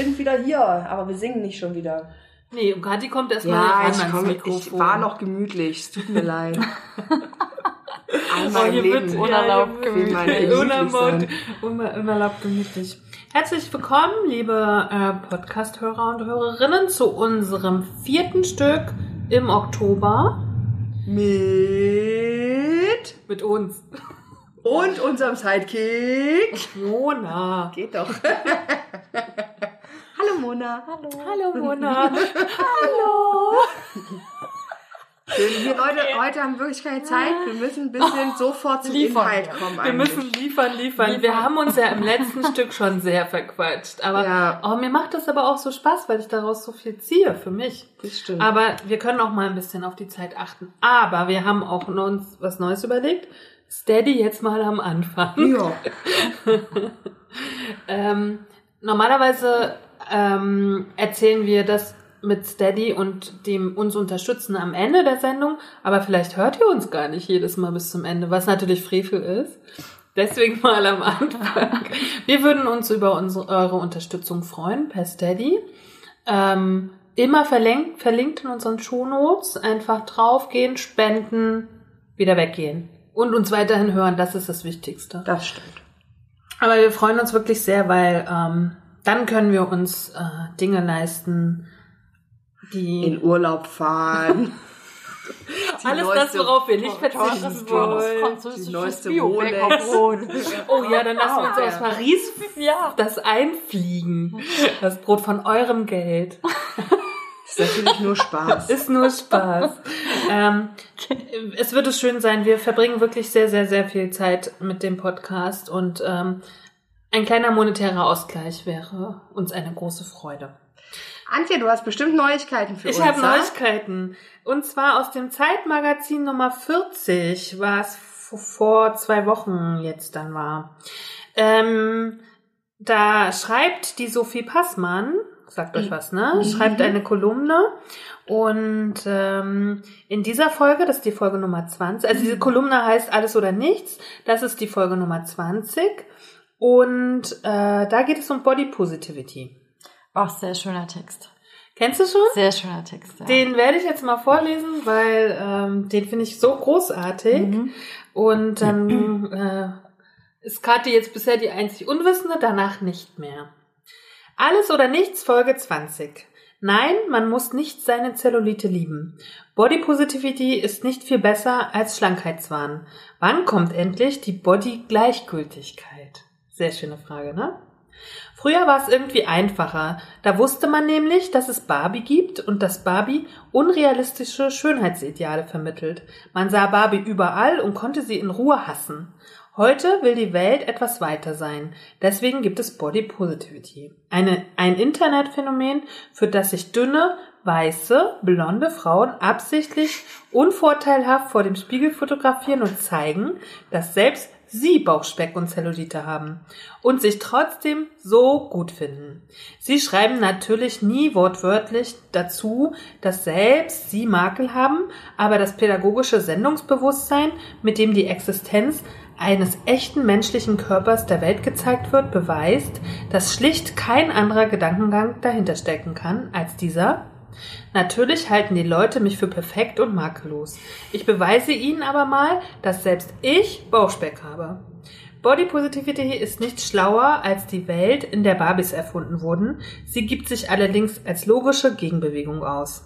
Wir sind wieder hier, aber wir singen nicht schon wieder. Nee, und Kathi kommt erstmal Ja, ran ich, komm, Mikrofon. ich war noch gemütlich. Es tut mir leid. Einmal Oh, im hier Leben. wird unerlaubt gemütlich. unerlaubt, unerlaubt gemütlich. Herzlich willkommen, liebe äh, Podcast-Hörer und Hörerinnen, zu unserem vierten Stück im Oktober Mit mit uns. und unserem Sidekick. Mona. Geht doch. Hallo Mona. Hallo. Hallo Mona. Hallo. Wir Leute, heute haben wirklich keine Zeit. Wir müssen ein bisschen sofort zum Inhalt kommen. Wir eigentlich. müssen liefern, liefern, Wir haben uns ja im letzten Stück schon sehr verquatscht. Aber Ja. oh, mir macht das aber auch so Spaß, weil ich daraus so viel ziehe für mich. Das stimmt. Aber wir können auch mal ein bisschen auf die Zeit achten. Aber wir haben auch uns was Neues überlegt. Steady jetzt mal am Anfang. ja. Ähm, normalerweise ähm, erzählen wir das mit Steady und dem uns unterstützen am Ende der Sendung, aber vielleicht hört ihr uns gar nicht jedes Mal bis zum Ende, was natürlich Frevel ist. Deswegen mal am Anfang. Wir würden uns über unsere, eure Unterstützung freuen per Steady. Ähm, immer verlinkt, verlinkt in unseren Shownotes. Einfach draufgehen, spenden, wieder weggehen. Und uns weiterhin hören, das ist das Wichtigste. Das stimmt. Aber wir freuen uns wirklich sehr, weil ähm, dann können wir uns äh, Dinge leisten, die In Urlaub fahren. Die alles neueste das, worauf wir nicht verzichten wollen. Die neueste Rolex. Oh ja, dann lassen wir uns aus ja. Paris das einfliegen. Das Brot von eurem Geld. ist natürlich nur Spaß. Ist nur Spaß. ähm, es wird es schön sein. Wir verbringen wirklich sehr, sehr, sehr viel Zeit mit dem Podcast und ähm, ein kleiner monetärer Ausgleich wäre uns eine große Freude. Antje, du hast bestimmt Neuigkeiten für Ich uns. habe ha? Neuigkeiten. Und zwar aus dem Zeitmagazin Nummer 40, was vor zwei Wochen jetzt dann war. Ähm, da schreibt die Sophie Passmann, sagt euch was, ne? Schreibt eine Kolumne. Und ähm, in dieser Folge, das ist die Folge Nummer 20, also diese Kolumne heißt Alles oder Nichts, das ist die Folge Nummer 20. Und äh, da geht es um Body Positivity. Auch sehr schöner Text. Kennst du schon? Sehr schöner Text. Ja. Den werde ich jetzt mal vorlesen, weil ähm, den finde ich so großartig. Mhm. Und dann äh, ist Kathi jetzt bisher die einzig Unwissende, danach nicht mehr. Alles oder nichts, Folge 20. Nein, man muss nicht seine Zellulite lieben. Body Positivity ist nicht viel besser als Schlankheitswahn. Wann kommt endlich die Body-Gleichgültigkeit? Sehr schöne Frage, ne? Früher war es irgendwie einfacher. Da wusste man nämlich, dass es Barbie gibt und dass Barbie unrealistische Schönheitsideale vermittelt. Man sah Barbie überall und konnte sie in Ruhe hassen. Heute will die Welt etwas weiter sein. Deswegen gibt es Body Positivity. Eine, ein Internetphänomen, für das sich dünne, weiße, blonde Frauen absichtlich unvorteilhaft vor dem Spiegel fotografieren und zeigen, dass selbst sie Bauchspeck und Zellulite haben und sich trotzdem so gut finden. Sie schreiben natürlich nie wortwörtlich dazu, dass selbst sie Makel haben, aber das pädagogische Sendungsbewusstsein, mit dem die Existenz eines echten menschlichen Körpers der Welt gezeigt wird, beweist, dass schlicht kein anderer Gedankengang dahinter stecken kann als dieser Natürlich halten die Leute mich für perfekt und makellos. Ich beweise ihnen aber mal, dass selbst ich Bauchspeck habe. Body Positivity ist nicht schlauer als die Welt, in der Barbies erfunden wurden. Sie gibt sich allerdings als logische Gegenbewegung aus.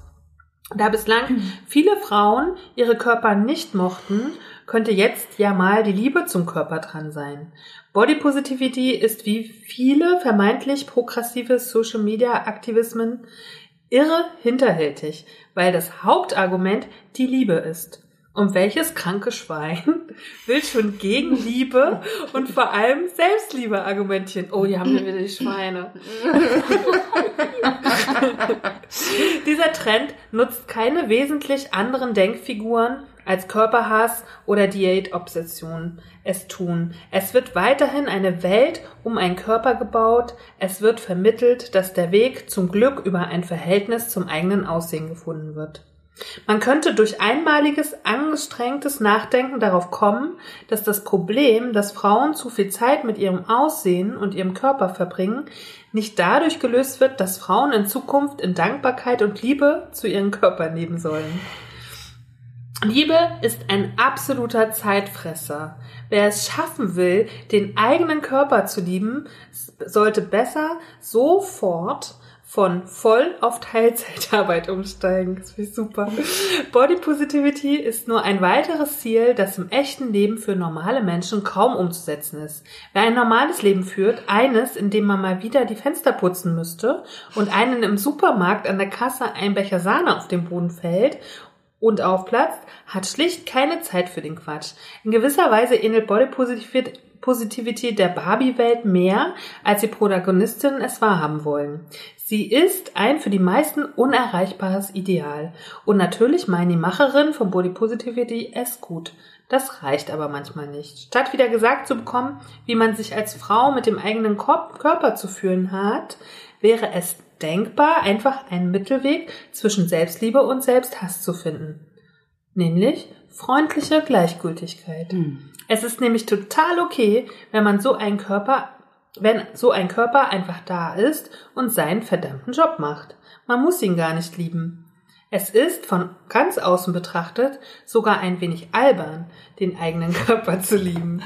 Da bislang viele Frauen ihre Körper nicht mochten, könnte jetzt ja mal die Liebe zum Körper dran sein. Body Positivity ist wie viele vermeintlich progressive Social Media Aktivismen irre hinterhältig, weil das Hauptargument die Liebe ist. Und welches kranke Schwein will schon gegen Liebe und vor allem Selbstliebe argumentieren? Oh, hier haben wir wieder die Schweine. Dieser Trend nutzt keine wesentlich anderen Denkfiguren als Körperhass oder Diätobsession es tun. Es wird weiterhin eine Welt um einen Körper gebaut. Es wird vermittelt, dass der Weg zum Glück über ein Verhältnis zum eigenen Aussehen gefunden wird. Man könnte durch einmaliges, angestrengtes Nachdenken darauf kommen, dass das Problem, dass Frauen zu viel Zeit mit ihrem Aussehen und ihrem Körper verbringen, nicht dadurch gelöst wird, dass Frauen in Zukunft in Dankbarkeit und Liebe zu ihren Körpern leben sollen. Liebe ist ein absoluter Zeitfresser. Wer es schaffen will, den eigenen Körper zu lieben, sollte besser sofort von voll auf Teilzeitarbeit umsteigen. Das finde ich super. Body Positivity ist nur ein weiteres Ziel, das im echten Leben für normale Menschen kaum umzusetzen ist. Wer ein normales Leben führt, eines, in dem man mal wieder die Fenster putzen müsste und einen im Supermarkt an der Kasse ein Becher Sahne auf den Boden fällt und aufplatzt, hat schlicht keine Zeit für den Quatsch. In gewisser Weise ähnelt Body Positivity der Barbie-Welt mehr, als die Protagonistinnen es wahrhaben wollen. Sie ist ein für die meisten unerreichbares Ideal. Und natürlich meinen die Macherinnen von Body Positivity es gut. Das reicht aber manchmal nicht. Statt wieder gesagt zu bekommen, wie man sich als Frau mit dem eigenen Körper zu fühlen hat, wäre es denkbar, einfach einen Mittelweg zwischen Selbstliebe und Selbsthass zu finden. Nämlich freundliche Gleichgültigkeit. Mhm. Es ist nämlich total okay, wenn man so einen Körper wenn so ein Körper einfach da ist und seinen verdammten Job macht. Man muss ihn gar nicht lieben. Es ist von ganz außen betrachtet sogar ein wenig albern, den eigenen Körper zu lieben.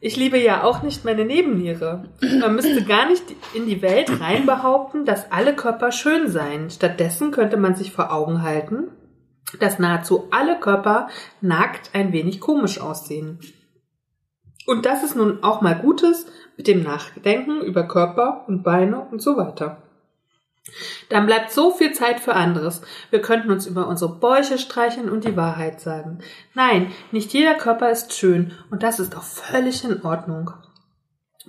Ich liebe ja auch nicht meine Nebenniere. Man müsste gar nicht in die Welt rein behaupten, dass alle Körper schön seien. Stattdessen könnte man sich vor Augen halten, dass nahezu alle Körper nackt ein wenig komisch aussehen. Und das ist nun auch mal Gutes mit dem Nachdenken über Körper und Beine und so weiter. Dann bleibt so viel Zeit für anderes. Wir könnten uns über unsere Bäuche streicheln und die Wahrheit sagen. Nein, nicht jeder Körper ist schön und das ist auch völlig in Ordnung.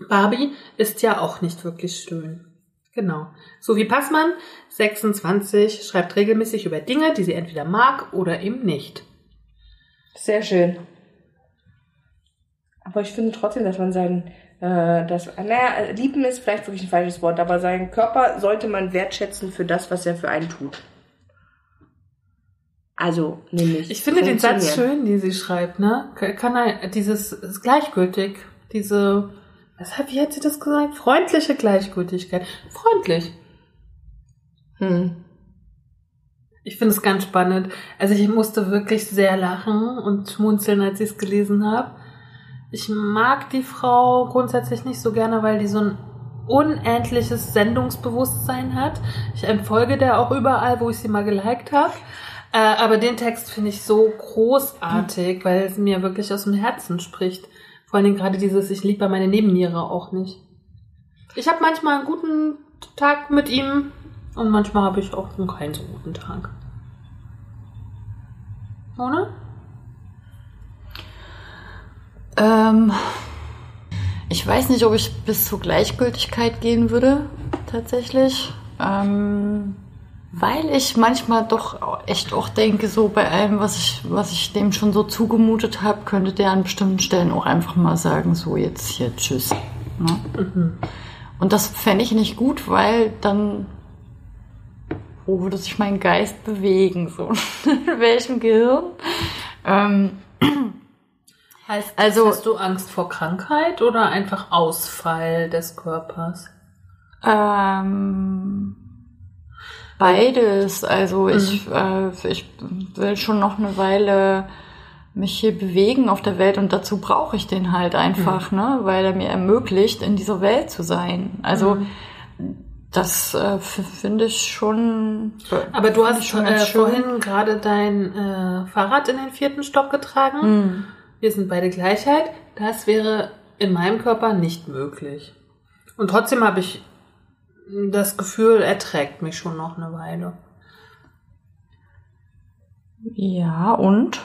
Barbie ist ja auch nicht wirklich schön. Genau. Sophie Passmann, 26, schreibt regelmäßig über Dinge, die sie entweder mag oder eben nicht. Sehr schön. Aber ich finde trotzdem, dass man seinen äh, das, naja, lieben ist vielleicht wirklich ein falsches Wort, aber seinen Körper sollte man wertschätzen für das, was er für einen tut. Also, nämlich. Ich finde den Satz schön, den sie schreibt, ne? Kann er, dieses, ist gleichgültig, diese, weshalb, wie hat sie das gesagt? Freundliche Gleichgültigkeit. Freundlich. Hm. Ich finde es ganz spannend. Also ich musste wirklich sehr lachen und schmunzeln, als ich es gelesen habe. Ich mag die Frau grundsätzlich nicht so gerne, weil die so ein unendliches Sendungsbewusstsein hat. Ich entfolge der auch überall, wo ich sie mal geliked habe. Äh, aber den Text finde ich so großartig, weil es mir wirklich aus dem Herzen spricht. Vor allen Dingen gerade dieses, ich liebe meine Nebenniere auch nicht. Ich habe manchmal einen guten Tag mit ihm und manchmal habe ich auch keinen so guten Tag. Oder? Ähm, ich weiß nicht, ob ich bis zur Gleichgültigkeit gehen würde, tatsächlich. Ähm, weil ich manchmal doch echt auch denke, so bei allem, was ich, was ich dem schon so zugemutet habe, könnte der an bestimmten Stellen auch einfach mal sagen, so jetzt hier, tschüss. Ne? Mhm. Und das fände ich nicht gut, weil dann wo würde sich mein Geist bewegen? So in welchem Gehirn? Ähm, Heißt, also, hast du Angst vor Krankheit oder einfach Ausfall des Körpers? Ähm, beides. Also mhm. ich, äh, ich will schon noch eine Weile mich hier bewegen auf der Welt und dazu brauche ich den halt einfach, mhm. ne, weil er mir ermöglicht, in dieser Welt zu sein. Also mhm. das äh, finde ich schon. Aber du hast schon äh, vorhin gerade dein äh, Fahrrad in den vierten Stock getragen. Mhm wir sind beide Gleichheit, das wäre in meinem Körper nicht möglich. Und trotzdem habe ich das Gefühl, er trägt mich schon noch eine Weile. Ja, und?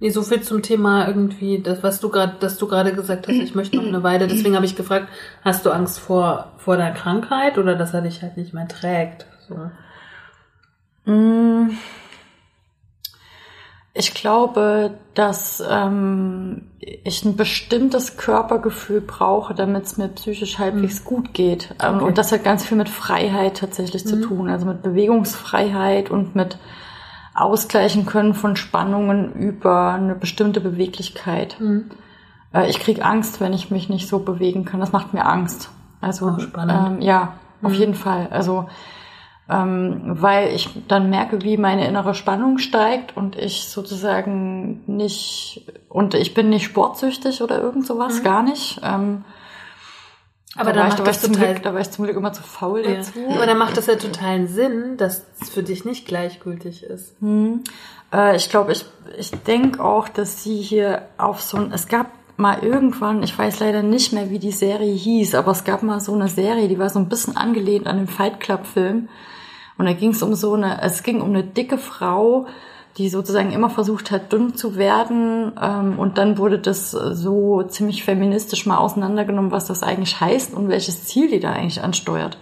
Nee, so viel zum Thema irgendwie, das, was du gerade, dass du gerade gesagt hast, ich möchte noch eine Weile. Deswegen habe ich gefragt, hast du Angst vor, vor der Krankheit oder dass er dich halt nicht mehr trägt? So. Mm. Ich glaube, dass ähm, ich ein bestimmtes Körpergefühl brauche, damit es mir psychisch halbwegs gut geht. Ähm, Okay. Und das hat ganz viel mit Freiheit tatsächlich zu tun, also mit Bewegungsfreiheit und mit Ausgleichen können von Spannungen über eine bestimmte Beweglichkeit. Äh, ich krieg Angst, wenn ich mich nicht so bewegen kann. Das macht mir Angst. Also spannend. ähm, ja, auf jeden Fall. Also ähm, weil ich dann merke, wie meine innere Spannung steigt und ich sozusagen nicht und ich bin nicht sportsüchtig oder irgend sowas, gar nicht. Ähm, Aber da, dann war ich, macht da, das ich zum total Glück, da war ich zum Glück immer zu faul Ja. dazu. Aber dann macht das ja totalen Sinn, dass es für dich nicht gleichgültig ist. Äh, ich glaube, ich, ich denke auch, dass sie hier auf so ein, es gab mal irgendwann, ich weiß leider nicht mehr, wie die Serie hieß, aber es gab mal so eine Serie, die war so ein bisschen angelehnt an den Fight Club Film. Und da ging es um so eine, es ging um eine dicke Frau, die sozusagen immer versucht hat, dünn zu werden. Ähm, und dann wurde das so ziemlich feministisch mal auseinandergenommen, was das eigentlich heißt und welches Ziel die da eigentlich ansteuert.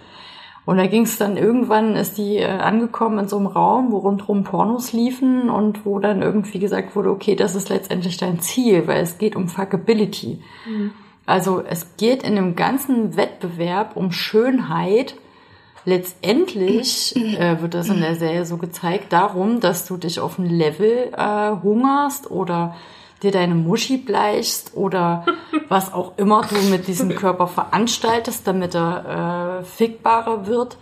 Und da ging es dann irgendwann, ist die äh, angekommen in so einem Raum, wo rundherum Pornos liefen und wo dann irgendwie gesagt wurde, okay, das ist letztendlich dein Ziel, weil es geht um Fuckability. Also es geht in dem ganzen Wettbewerb um Schönheit. Letztendlich äh, wird das in der Serie so gezeigt, darum, dass du dich auf ein Level äh, hungerst oder dir deine Muschi bleichst oder was auch immer du mit diesem Körper veranstaltest, damit er äh, fickbarer wird,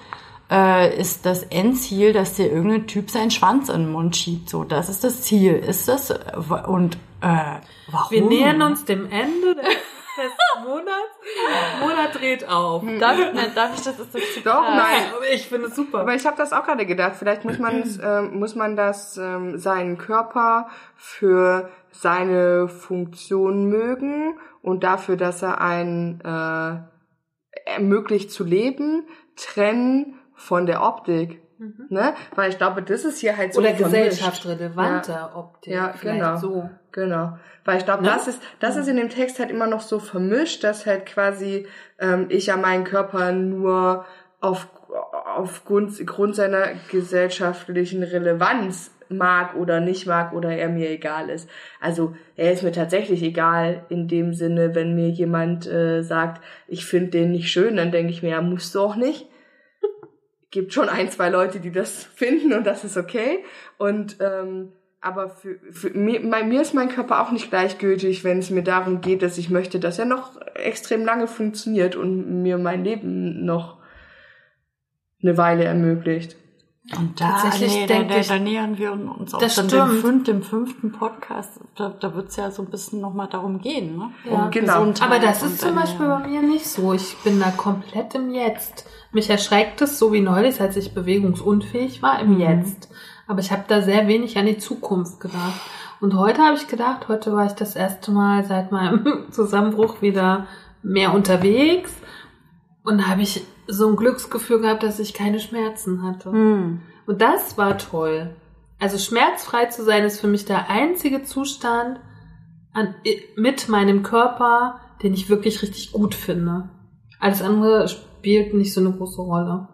äh, ist das Endziel, dass dir irgendein Typ seinen Schwanz in den Mund schiebt. So, das ist das Ziel. Ist das? Und äh, warum? Wir nähern uns dem Ende des, Monats. Monat dreht auf. Darf, nein, darf ich das? Ist das? Doch, nein. Aber ich finde es super. Aber ich habe das auch gerade gedacht. Vielleicht muss man ähm, muss man das ähm, seinen Körper für seine Funktion mögen und dafür, dass er einen äh, ermöglicht zu leben, trennen von der Optik. Ne? Weil ich glaube, das ist hier halt so Oder vermischt. gesellschaftsrelevante Optik. Ja, genau. So. Genau. Weil ich glaube, Ne? das ist, das ist in dem Text halt immer noch so vermischt, dass halt quasi ähm, ich ja meinen Körper nur auf, aufgrund Grund seiner gesellschaftlichen Relevanz mag oder nicht mag oder er mir egal ist. Also er ist mir tatsächlich egal in dem Sinne, wenn mir jemand äh, sagt, ich finde den nicht schön, dann denke ich mir, ja, musst du auch nicht. Gibt schon ein, zwei Leute, die das finden und das ist okay. Und ähm, aber für, für mir, mir ist mein Körper auch nicht gleichgültig, wenn es mir darum geht, dass ich möchte, dass er noch extrem lange funktioniert und mir mein Leben noch eine Weile ermöglicht. Und da, Tatsächlich nee, da, denke da, ich- da nähern wir uns auch Das dann stimmt. dem, fünf, dem fünften Podcast. Da, da wird es ja so ein bisschen nochmal darum gehen, ne? Ja, genau. Gesundheit Aber das ist zum Beispiel bei mir nicht so. Ich bin da komplett im Jetzt. Mich erschreckt es so wie neulich, als ich bewegungsunfähig war, im Mhm. Jetzt. Aber ich habe da sehr wenig an die Zukunft gedacht. Und heute habe ich gedacht, heute war ich das erste Mal seit meinem Zusammenbruch wieder mehr unterwegs. Und da habe ich so ein Glücksgefühl gehabt, dass ich keine Schmerzen hatte. Hm. Und das war toll. Also schmerzfrei zu sein ist für mich der einzige Zustand an, mit meinem Körper, den ich wirklich richtig gut finde. Alles andere spielt nicht so eine große Rolle.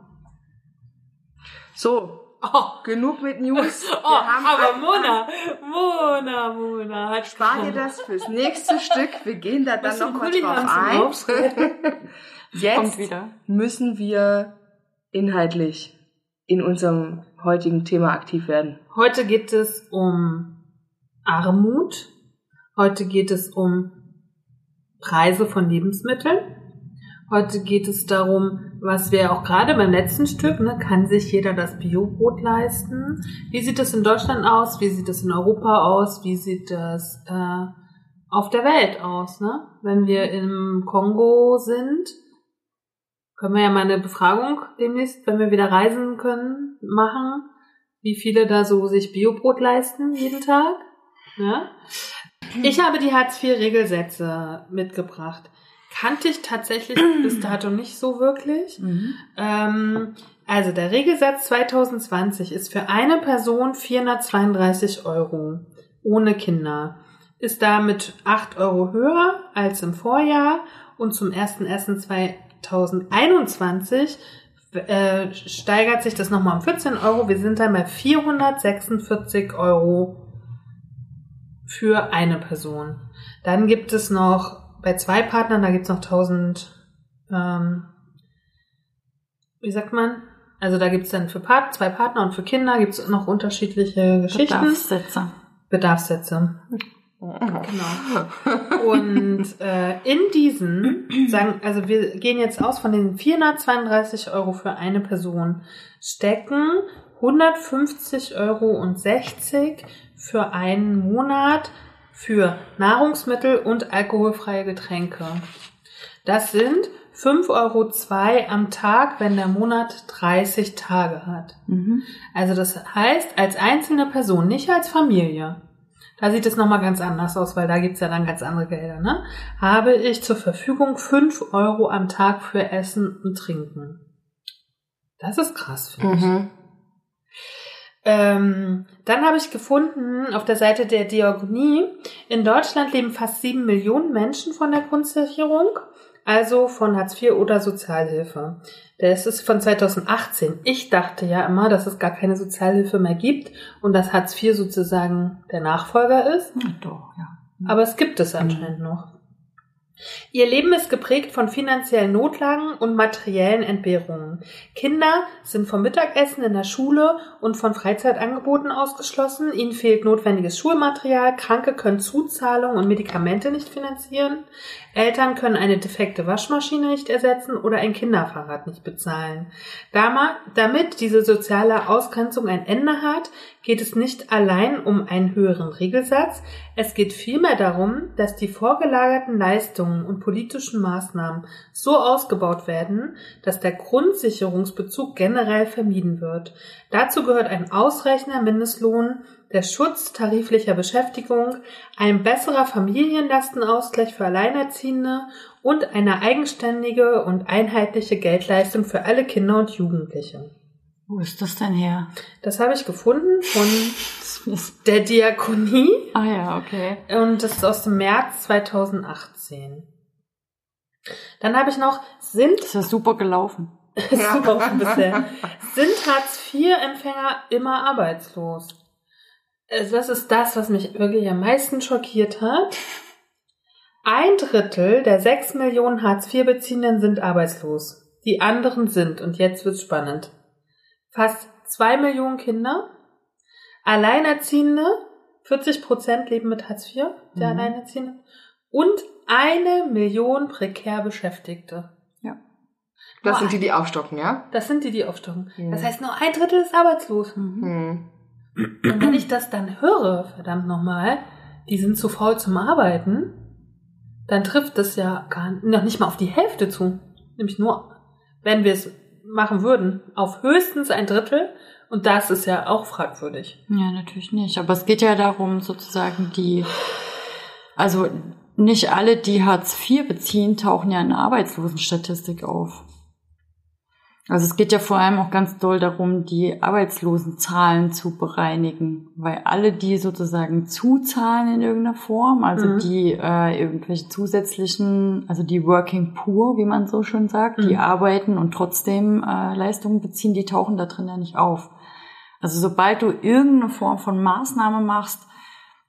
So, Oh, genug mit News. Wir oh aber Mona, Mona, Mona hat Spar dir das fürs nächste Stück. Wir gehen da dann nochmal drauf ein. Jetzt müssen wir inhaltlich in unserem heutigen Thema aktiv werden. Heute geht es um Armut. Heute geht es um Preise von Lebensmitteln. Heute geht es darum, was wir auch gerade beim letzten Stück, ne, kann sich jeder das Biobrot leisten? Wie sieht es in Deutschland aus? Wie sieht es in Europa aus? Wie sieht das äh, auf der Welt aus? Ne? Wenn wir im Kongo sind, können wir ja mal eine Befragung demnächst, wenn wir wieder reisen können, machen, wie viele da so sich Biobrot leisten jeden Tag. Ja? Ich habe die Hartz-IV-Regelsätze mitgebracht. Kannte ich tatsächlich bis dato nicht so wirklich. Mhm. Ähm, also der Regelsatz 2020 ist für eine Person 432 Euro ohne Kinder. Ist damit 8 Euro höher als im Vorjahr und zum 1.1.2021 äh, steigert sich das nochmal um 14 Euro. Wir sind dann bei 446 Euro für eine Person. Dann gibt es noch bei zwei Partnern, da gibt es noch 1000, ähm, wie sagt man? Also da gibt es dann für Part, zwei Partner und für Kinder gibt es noch unterschiedliche Geschichten. Bedarfssätze. Bedarfssätze. Genau. Und äh, in diesen sagen, also wir gehen jetzt aus von den 432 Euro für eine Person, stecken 150 Euro und 60 für einen Monat für Nahrungsmittel und alkoholfreie Getränke. Das sind 5,02 Euro am Tag, wenn der Monat 30 Tage hat. Mhm. Also das heißt, als einzelne Person, nicht als Familie, da sieht es nochmal ganz anders aus, weil da gibt's ja dann ganz andere Gelder, ne? Habe ich zur Verfügung 5 Euro am Tag für Essen und Trinken. Das ist krass, finde ich. Mhm. Ähm, dann habe ich gefunden auf der Seite der Diakonie, in Deutschland leben fast sieben Millionen Menschen von der Grundsicherung, also von Hartz IV oder Sozialhilfe. Das ist von 2018. Ich dachte ja immer, dass es gar keine Sozialhilfe mehr gibt und dass Hartz IV sozusagen der Nachfolger ist. Ja, doch, ja. Aber es gibt es anscheinend noch. Ihr Leben ist geprägt von finanziellen Notlagen und materiellen Entbehrungen. Kinder sind vom Mittagessen in der Schule und von Freizeitangeboten ausgeschlossen. Ihnen fehlt notwendiges Schulmaterial. Kranke können Zuzahlungen und Medikamente nicht finanzieren. Eltern können eine defekte Waschmaschine nicht ersetzen oder ein Kinderfahrrad nicht bezahlen. Damit diese soziale Ausgrenzung ein Ende hat, geht es nicht allein um einen höheren Regelsatz, es geht vielmehr darum, dass die vorgelagerten Leistungen und politischen Maßnahmen so ausgebaut werden, dass der Grundsicherungsbezug generell vermieden wird. Dazu gehört ein ausreichender Mindestlohn, der Schutz tariflicher Beschäftigung, ein besserer Familienlastenausgleich für Alleinerziehende und eine eigenständige und einheitliche Geldleistung für alle Kinder und Jugendliche. Wo ist das denn her? Das habe ich gefunden von der Diakonie ah ja, okay. und das ist aus dem März 2018. Dann habe ich noch, sind, Das ist ja super gelaufen. super bisher, sind Hartz-IV-Empfänger immer arbeitslos? Also Das ist das, was mich wirklich am meisten schockiert hat. Ein Drittel der sechs Millionen Hartz-IV-Beziehenden sind arbeitslos. Die anderen sind, und jetzt wird's spannend, fast zwei Millionen Kinder, Alleinerziehende, 40 Prozent leben mit Hartz IV, der Mhm. Alleinerziehenden, und eine Million prekär Beschäftigte. Das Boah. sind die, die aufstocken, ja? Das sind die, die aufstocken. Mhm. Das heißt, nur ein Drittel ist arbeitslos. Hm. Und wenn ich das dann höre, verdammt nochmal, die sind zu faul zum Arbeiten, dann trifft das ja gar noch nicht mal auf die Hälfte zu. Nämlich nur, wenn wir es machen würden, auf höchstens ein Drittel. Und das ist ja auch fragwürdig. Ja, natürlich nicht. Aber es geht ja darum, sozusagen die, also nicht alle, die Hartz IV beziehen, tauchen ja in der Arbeitslosenstatistik auf. Also es geht ja vor allem auch ganz doll darum, die Arbeitslosenzahlen zu bereinigen, weil alle, die sozusagen zuzahlen in irgendeiner Form, also Mhm. die äh, irgendwelche zusätzlichen, also die Working Poor, wie man so schön sagt, die Mhm. arbeiten und trotzdem äh, Leistungen beziehen, die tauchen da drin ja nicht auf. Also sobald du irgendeine Form von Maßnahme machst,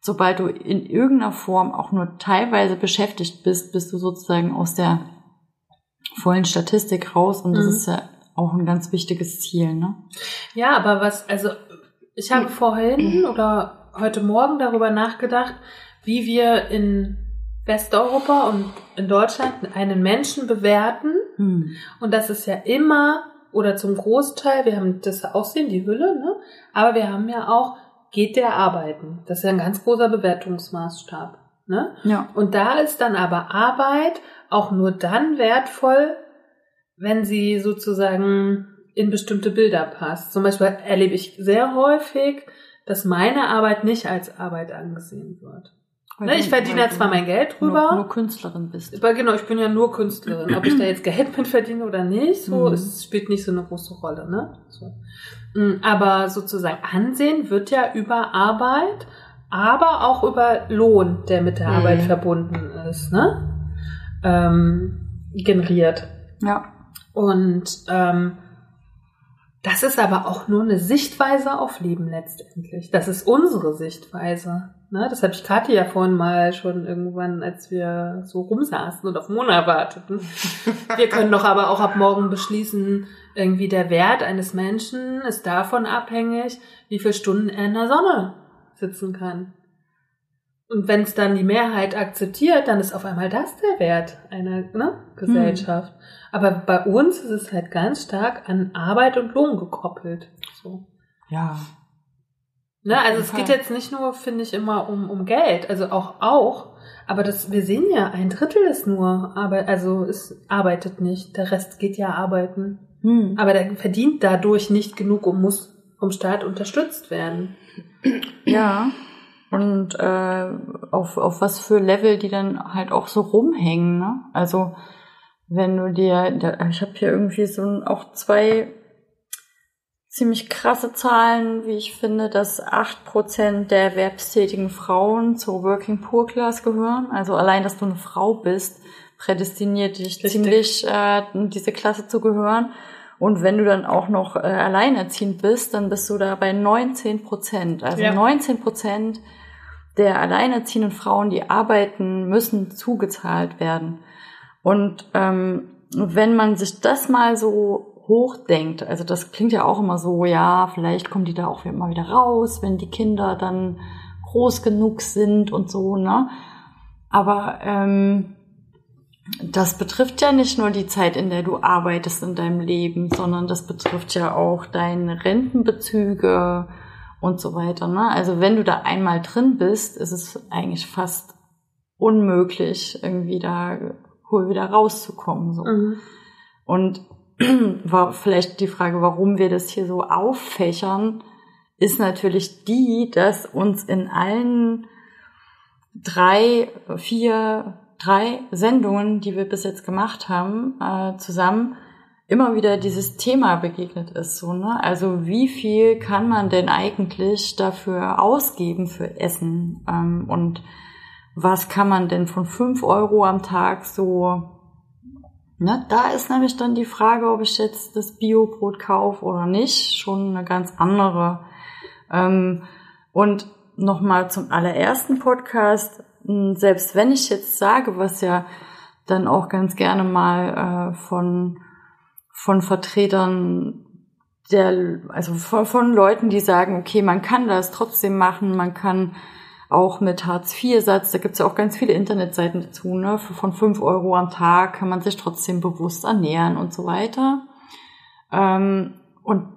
sobald du in irgendeiner Form auch nur teilweise beschäftigt bist, bist du sozusagen aus der vollen Statistik raus und das Mhm. ist ja auch ein ganz wichtiges Ziel, ne? Ja, aber was, also ich habe vorhin oder heute Morgen darüber nachgedacht, wie wir in Westeuropa und in Deutschland einen Menschen bewerten. Hm. Und das ist ja immer oder zum Großteil, wir haben das Aussehen, die Hülle, ne? aber wir haben ja auch, geht der arbeiten? Das ist ja ein ganz großer Bewertungsmaßstab. Ne? Ja. Und da ist dann aber Arbeit auch nur dann wertvoll, wenn sie sozusagen in bestimmte Bilder passt. Zum Beispiel erlebe ich sehr häufig, dass meine Arbeit nicht als Arbeit angesehen wird. Ne, ich verdiene ja zwar mein Geld nur, drüber, nur Künstlerin bist. aber genau, ich bin ja nur Künstlerin. Ob ich da jetzt Geld mit verdiene oder nicht, so, Mhm. es spielt nicht so eine große Rolle, ne? So. Mm, Aber sozusagen Ansehen wird ja über Arbeit, aber auch über Lohn, der mit der Mhm. Arbeit verbunden ist, ne? Ähm, generiert. Ja. Und ähm, Das ist aber auch nur eine Sichtweise auf Leben letztendlich. Das ist unsere Sichtweise. Ne? Das habe ich Kathi ja vorhin mal schon irgendwann, als wir so rumsaßen und auf Mona warteten. Wir können doch aber auch ab morgen beschließen, irgendwie der Wert eines Menschen ist davon abhängig, wie viele Stunden er in der Sonne sitzen kann. Und wenn es dann die Mehrheit akzeptiert, dann ist auf einmal das der Wert einer ne, Gesellschaft. Hm. Aber bei uns ist es halt ganz stark an Arbeit und Lohn gekoppelt. So. Ja. Ne, also es geht jetzt nicht nur, finde ich, immer um, um Geld, also auch auch, aber das, wir sehen ja, ein Drittel ist nur, aber also es arbeitet nicht, der Rest geht ja arbeiten. Hm. Aber der verdient dadurch nicht genug und muss vom Staat unterstützt werden. Ja. Und äh, auf, auf was für Level die dann halt auch so rumhängen, ne? Also wenn du dir, ich habe hier irgendwie so auch zwei ziemlich krasse Zahlen, wie ich finde, dass acht Prozent der erwerbstätigen Frauen zur Working Poor Class gehören. Also allein, dass du eine Frau bist, prädestiniert dich Richtig. ziemlich, äh, diese Klasse zu gehören. Und wenn du dann auch noch äh, alleinerziehend bist, dann bist du da bei 19 Prozent. Also ja. 19 Prozent der alleinerziehenden Frauen, die arbeiten, müssen zugezahlt werden. Und ähm, wenn man sich das mal so hochdenkt, also das klingt ja auch immer so, ja, vielleicht kommen die da auch immer wieder raus, wenn die Kinder dann groß genug sind und so, ne? Aber ähm, das betrifft ja nicht nur die Zeit, in der du arbeitest in deinem Leben, sondern das betrifft ja auch deine Rentenbezüge und so weiter. Ne? Also wenn du da einmal drin bist, ist es eigentlich fast unmöglich, irgendwie da cool wieder rauszukommen. So. Mhm. Und war vielleicht die Frage, warum wir das hier so auffächern, ist natürlich die, dass uns in allen drei, vier drei Sendungen, die wir bis jetzt gemacht haben, äh, zusammen immer wieder dieses Thema begegnet ist. So, ne? Also wie viel kann man denn eigentlich dafür ausgeben für Essen? Ähm, und was kann man denn von fünf Euro am Tag so Ne, da ist nämlich dann die Frage, ob ich jetzt das Biobrot kaufe oder nicht, schon eine ganz andere. Ähm, und nochmal zum allerersten Podcast selbst wenn ich jetzt sage, was ja dann auch ganz gerne mal äh, von, von Vertretern der, also von, von Leuten, die sagen, okay, man kann das trotzdem machen, man kann auch mit Hartz-IV-Satz, da gibt's ja auch ganz viele Internetseiten dazu, ne? Von fünf Euro am Tag kann man sich trotzdem bewusst ernähren und so weiter. Ähm, und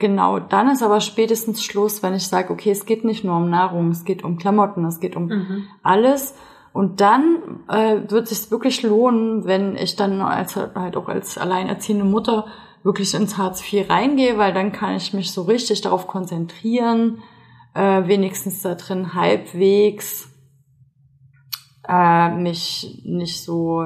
genau dann ist aber spätestens Schluss, wenn ich sage, okay, es geht nicht nur um Nahrung, es geht um Klamotten, es geht um mhm. alles. Und dann äh, wird es sich wirklich lohnen, wenn ich dann als halt auch als alleinerziehende Mutter wirklich ins Hartz IV reingehe, weil dann kann ich mich so richtig darauf konzentrieren, äh, wenigstens da drin halbwegs äh, mich nicht so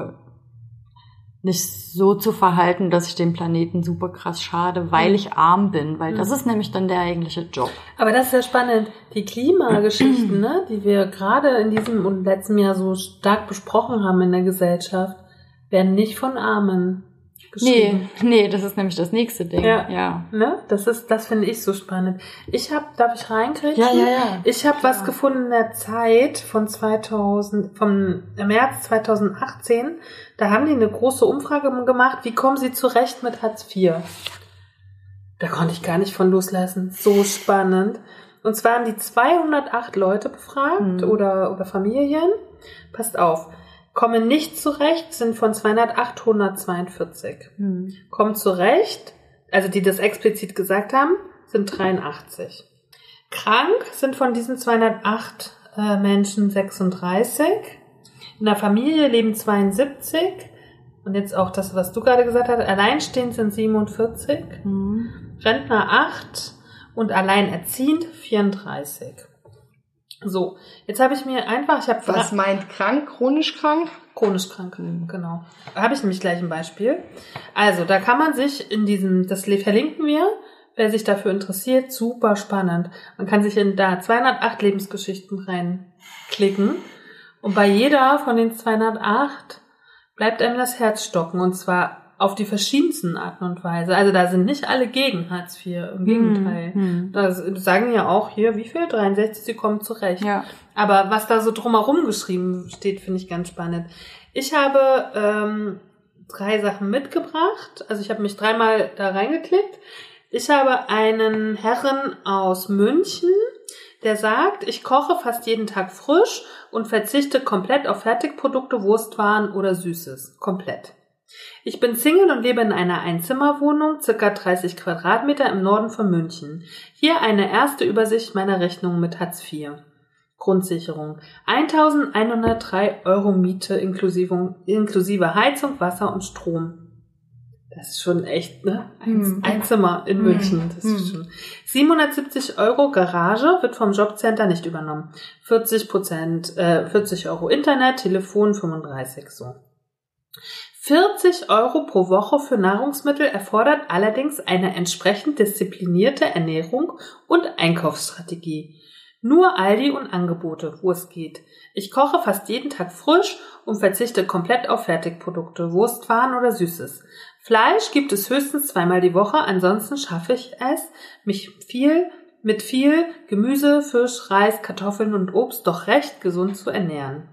nicht so zu verhalten, dass ich dem Planeten super krass schade, weil ich arm bin, weil das mhm. ist nämlich dann der eigentliche Job. Aber das ist ja spannend. Die Klimageschichten, ne, die wir gerade in diesem und letzten Jahr so stark besprochen haben in der Gesellschaft, werden nicht von Armen Nee, nee, das ist nämlich das nächste Ding. Ja. ja. Ne? Das ist, das finde ich so spannend. Ich habe, darf ich reinkriegen? Ja, ja, ja. Ich habe was gefunden in der Zeit von 2000, vom März 2018. Da haben die eine große Umfrage gemacht. Wie kommen Sie zurecht mit Hartz IV? Da konnte ich gar nicht von loslassen. So spannend. Und zwar haben die 208 Leute befragt mhm. oder, oder Familien. Passt auf kommen nicht zurecht, sind von 200 842. Hm. Kommen zurecht, also die das explizit gesagt haben, sind 83. Krank sind von diesen 208 äh, Menschen 36. In der Familie leben 72. Und jetzt auch das, was du gerade gesagt hast, alleinstehend sind 47. Hm. Rentner 8 und alleinerziehend 34. So, jetzt habe ich mir einfach, ich habe was meint krank, chronisch krank? Chronisch krank, genau. Da habe ich nämlich gleich ein Beispiel. Also, da kann man sich in diesem, das verlinken wir, wer sich dafür interessiert, super spannend. Man kann sich in da 208 Lebensgeschichten reinklicken und bei jeder von den 208 bleibt einem das Herz stocken und zwar auf die verschiedensten Arten und Weise. Also da sind nicht alle gegen Hartz IV, im Gegenteil. Hm. Da sagen ja auch hier, wie viel? 63, sie kommen zurecht. Ja. Aber was da so drumherum geschrieben steht, finde ich ganz spannend. Ich habe ähm, drei Sachen mitgebracht. Also ich habe mich dreimal da reingeklickt. Ich habe einen Herren aus München, der sagt, ich koche fast jeden Tag frisch und verzichte komplett auf Fertigprodukte, Wurstwaren oder Süßes. Komplett. Ich bin Single und lebe in einer Einzimmerwohnung, circa 30 Quadratmeter im Norden von München. Hier eine erste Übersicht meiner Rechnung mit Hartz IV. Grundsicherung. 1103 Euro Miete inklusive, inklusive Heizung, Wasser und Strom. Das ist schon echt, ne? Ein, Hm. ein Zimmer in Hm. München. Das ist Hm. schon. 770 Euro Garage wird vom Jobcenter nicht übernommen. 40 Prozent, äh, 40 Euro Internet, Telefon 35 so. 40 Euro pro Woche für Nahrungsmittel erfordert allerdings eine entsprechend disziplinierte Ernährung und Einkaufsstrategie. Nur Aldi und Angebote, wo es geht. Ich koche fast jeden Tag frisch und verzichte komplett auf Fertigprodukte, Wurstwaren oder Süßes. Fleisch gibt es höchstens zweimal die Woche, ansonsten schaffe ich es, mich viel mit viel Gemüse, Fisch, Reis, Kartoffeln und Obst doch recht gesund zu ernähren.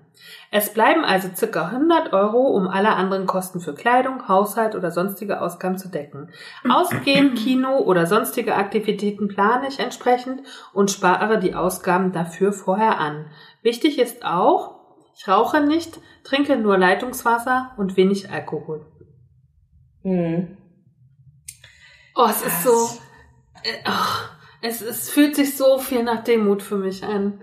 Es bleiben also circa 100 Euro, um alle anderen Kosten für Kleidung, Haushalt oder sonstige Ausgaben zu decken. Ausgehen, Kino oder sonstige Aktivitäten plane ich entsprechend und spare die Ausgaben dafür vorher an. Wichtig ist auch, ich rauche nicht, trinke nur Leitungswasser und wenig Alkohol. Hm. Oh, es ist so, äh, oh, es, es fühlt sich so viel nach Demut für mich an.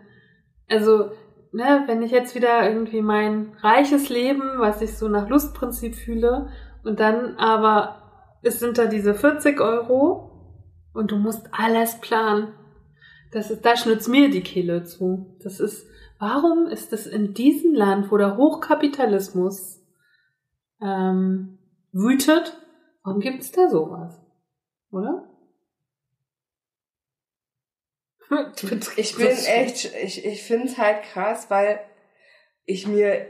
Also, ne, wenn ich jetzt wieder irgendwie mein reiches Leben, was ich so nach Lustprinzip fühle, und dann aber, es sind da diese 40 Euro und du musst alles planen. Das ist, da schnürt mir die Kehle zu. Das ist, warum ist es in diesem Land, wo der Hochkapitalismus ähm, wütet, warum gibt es da sowas? Oder? Ich bin echt, ich, ich finde es halt krass, weil ich mir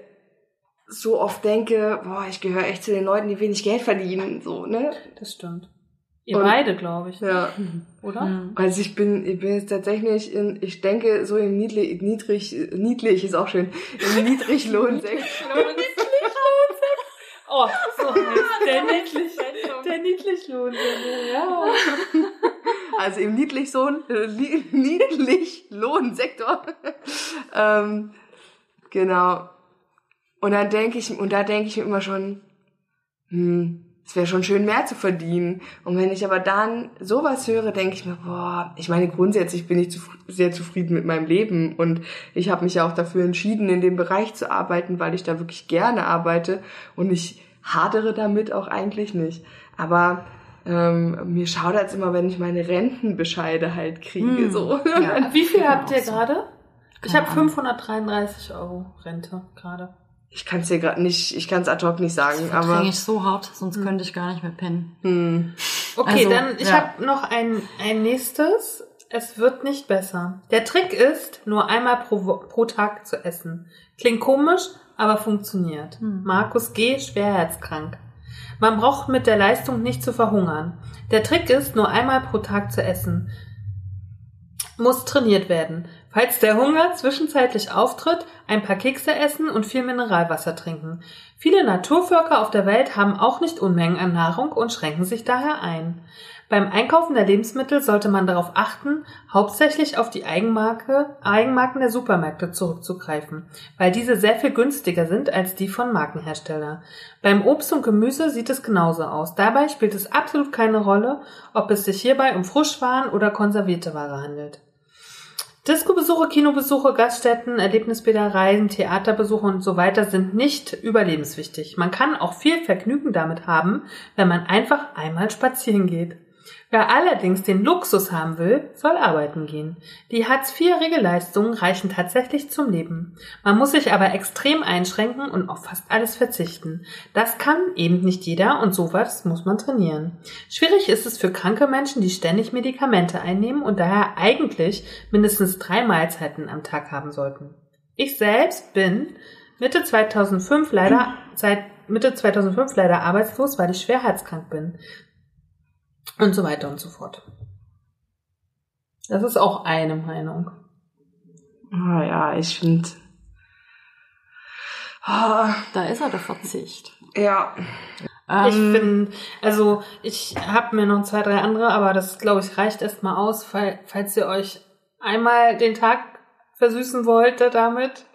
so oft denke, boah, ich gehöre echt zu den Leuten, die wenig Geld verdienen, so, ne? Das stimmt. Ihr Und- beide, glaube ich. Ja. Oder? Hm. Also ich bin, ich bin jetzt tatsächlich in, ich denke, so im niedlich, niedrig, niedlich ist auch schön, im Niedriglohnsektor. Oh, so heißt der niedlich, der Niedlichlohn. Ja. Also im Niedlichsohn, äh, ähm, genau. Und dann denke ich, und da denke ich mir immer schon, hm, es wäre schon schön mehr zu verdienen. Und wenn ich aber dann sowas höre, denke ich mir, boah, ich meine, grundsätzlich bin ich zufri- sehr zufrieden mit meinem Leben und ich habe mich ja auch dafür entschieden, in dem Bereich zu arbeiten, weil ich da wirklich gerne arbeite und ich hadere damit auch eigentlich nicht. Aber ähm, mir schaudert es immer, wenn ich meine Rentenbescheide halt kriege. Hm. So. Ja. Wie viel habt ihr so. gerade? Ich habe Ahnung. 533 Euro Rente gerade. Ich kann es dir gerade nicht, ich kann es ad hoc nicht sagen, Das aber ich so hart, sonst könnte ich gar nicht mehr pennen. hm, Okay, Also, dann ich ja. habe noch ein, ein nächstes. Es wird nicht besser. Der Trick ist, nur einmal pro, pro Tag zu essen. Klingt komisch, aber funktioniert. Hm. Markus G., schwerherzkrank. Man braucht mit der Leistung nicht zu verhungern. Der Trick ist, nur einmal pro Tag zu essen. Muss trainiert werden. Falls der Hunger zwischenzeitlich auftritt, ein paar Kekse essen und viel Mineralwasser trinken. Viele Naturvölker auf der Welt haben auch nicht Unmengen an Nahrung und schränken sich daher ein. Beim Einkaufen der Lebensmittel sollte man darauf achten, hauptsächlich auf die Eigenmarke, Eigenmarken der Supermärkte zurückzugreifen, weil diese sehr viel günstiger sind als die von Markenhersteller. Beim Obst und Gemüse sieht es genauso aus. Dabei spielt es absolut keine Rolle, ob es sich hierbei um Frischwaren oder konservierte Ware handelt. Discobesuche, Kinobesuche, Gaststätten, Erlebnisbäder, Reisen, Theaterbesuche und so weiter sind nicht überlebenswichtig. Man kann auch viel Vergnügen damit haben, wenn man einfach einmal spazieren geht. Wer allerdings den Luxus haben will, soll arbeiten gehen. Die Hartz-IV-Regelleistungen reichen tatsächlich zum Leben. Man muss sich aber extrem einschränken und auf fast alles verzichten. Das kann eben nicht jeder und sowas muss man trainieren. Schwierig ist es für kranke Menschen, die ständig Medikamente einnehmen und daher eigentlich mindestens drei Mahlzeiten am Tag haben sollten. Ich selbst bin Mitte 2005 leider seit Mitte 2005 leider arbeitslos, weil ich schwer herzkrank bin. Und so weiter und so fort. Das ist auch eine Meinung. Ah ja, ich finde. Da ist er der Verzicht. Ja. ich Ähm, finde, also ich habe mir noch zwei, drei andere, aber das glaube ich reicht erstmal aus, fall- falls ihr euch einmal den Tag versüßen wollt damit.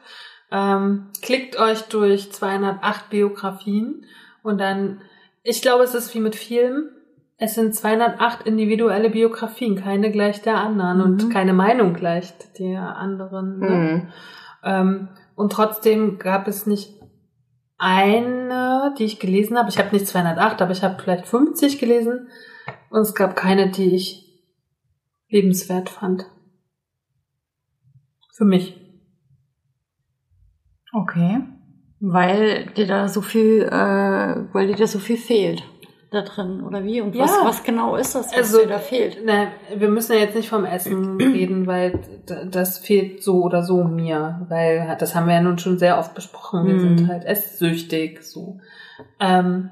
Ähm, klickt euch durch 208 Biografien und dann, ich glaube, es ist wie mit Filmen. Es sind 208 individuelle Biografien, keine gleich der anderen Mhm. und keine Meinung gleich der anderen. Ne? Mhm. Ähm, und trotzdem gab es nicht eine, die ich gelesen habe. Ich habe nicht 208, aber ich habe vielleicht 50 gelesen. Und es gab keine, die ich lebenswert fand. Für mich. Okay. Weil dir da so viel, äh, weil dir da so viel fehlt da drin, oder wie? Und was, Ja. was genau ist das, was Also, dir da fehlt? Na, wir müssen ja jetzt nicht vom Essen reden, weil das fehlt so oder so mir, weil das haben wir ja nun schon sehr oft besprochen. Wir Mhm. sind halt esssüchtig, so. Ähm,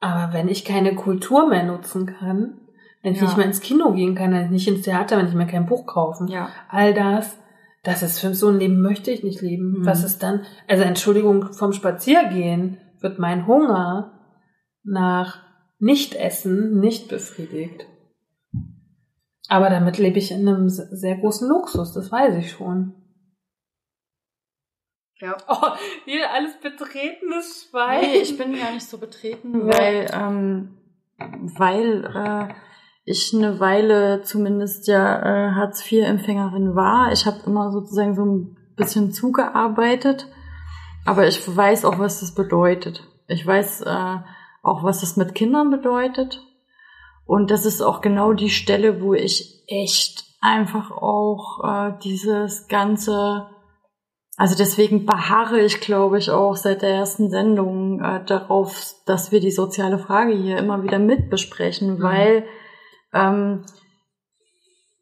aber wenn ich keine Kultur mehr nutzen kann, wenn ich Ja. nicht mehr ins Kino gehen kann, wenn ich nicht ins Theater, wenn ich mir kein Buch kaufen, Ja. all das, das ist für so ein Leben möchte ich nicht leben. Mhm. Was ist dann? Also Entschuldigung, vom Spaziergehen wird mein Hunger nach Nicht-Essen nicht befriedigt. Aber damit lebe ich in einem se- sehr großen Luxus, das weiß ich schon. Ja. Oh, hier alles betretenes Schwein. Nee, ich bin gar nicht so betreten, Ja. weil, ähm, weil äh, ich eine Weile zumindest ja äh, Hartz-IV-Empfängerin war. Ich habe immer sozusagen so ein bisschen zugearbeitet, aber ich weiß auch, was das bedeutet. Ich weiß äh, auch, was das mit Kindern bedeutet. Und das ist auch genau die Stelle, wo ich echt einfach auch äh, dieses ganze also deswegen beharre ich, glaube ich, auch seit der ersten Sendung äh, darauf, dass wir die soziale Frage hier immer wieder mit besprechen, Mhm. weil ähm,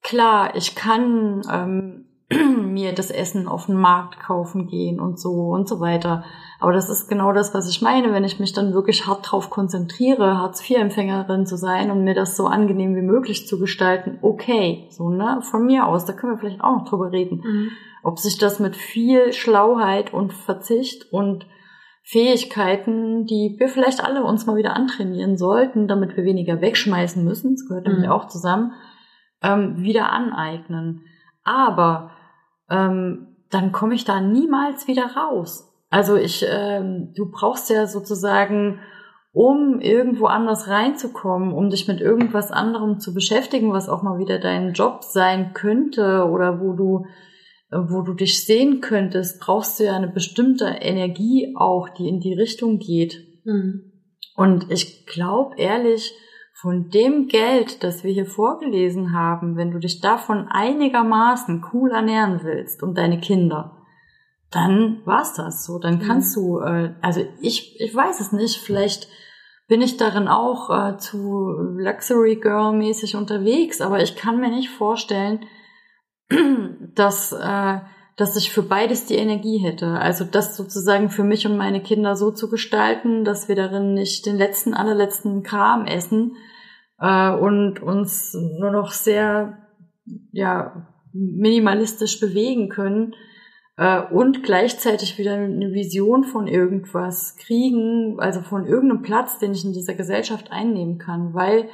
klar, ich kann ähm, mir das Essen auf dem Markt kaufen gehen und so und so weiter. Aber das ist genau das, was ich meine, wenn ich mich dann wirklich hart drauf konzentriere, Hartz-IV-Empfängerin zu sein und mir das so angenehm wie möglich zu gestalten, okay, so, ne, von mir aus, da können wir vielleicht auch noch drüber reden Mhm. ob sich das mit viel Schlauheit und Verzicht und Fähigkeiten, die wir vielleicht alle uns mal wieder antrainieren sollten, damit wir weniger wegschmeißen müssen, das gehört nämlich Mhm. auch zusammen, ähm, wieder aneignen. Aber ähm, dann komme ich da niemals wieder raus. Also ich, ähm, du brauchst ja sozusagen, um irgendwo anders reinzukommen, um dich mit irgendwas anderem zu beschäftigen, was auch mal wieder dein Job sein könnte oder wo du wo du dich sehen könntest, brauchst du ja eine bestimmte Energie auch, die in die Richtung geht. Mhm. Und ich glaube ehrlich, von dem Geld, das wir hier vorgelesen haben, wenn du dich davon einigermaßen cool ernähren willst und deine Kinder, dann war's das so. Dann kannst du, äh, also ich, ich weiß es nicht, vielleicht bin ich darin auch äh, zu Luxury Girl mäßig unterwegs, aber ich kann mir nicht vorstellen, dass, äh, dass ich für beides die Energie hätte. Also das sozusagen für mich und meine Kinder so zu gestalten, dass wir darin nicht den letzten, allerletzten Kram essen äh, und uns nur noch sehr ja, minimalistisch bewegen können äh, und gleichzeitig wieder eine Vision von irgendwas kriegen, also von irgendeinem Platz, den ich in dieser Gesellschaft einnehmen kann, weil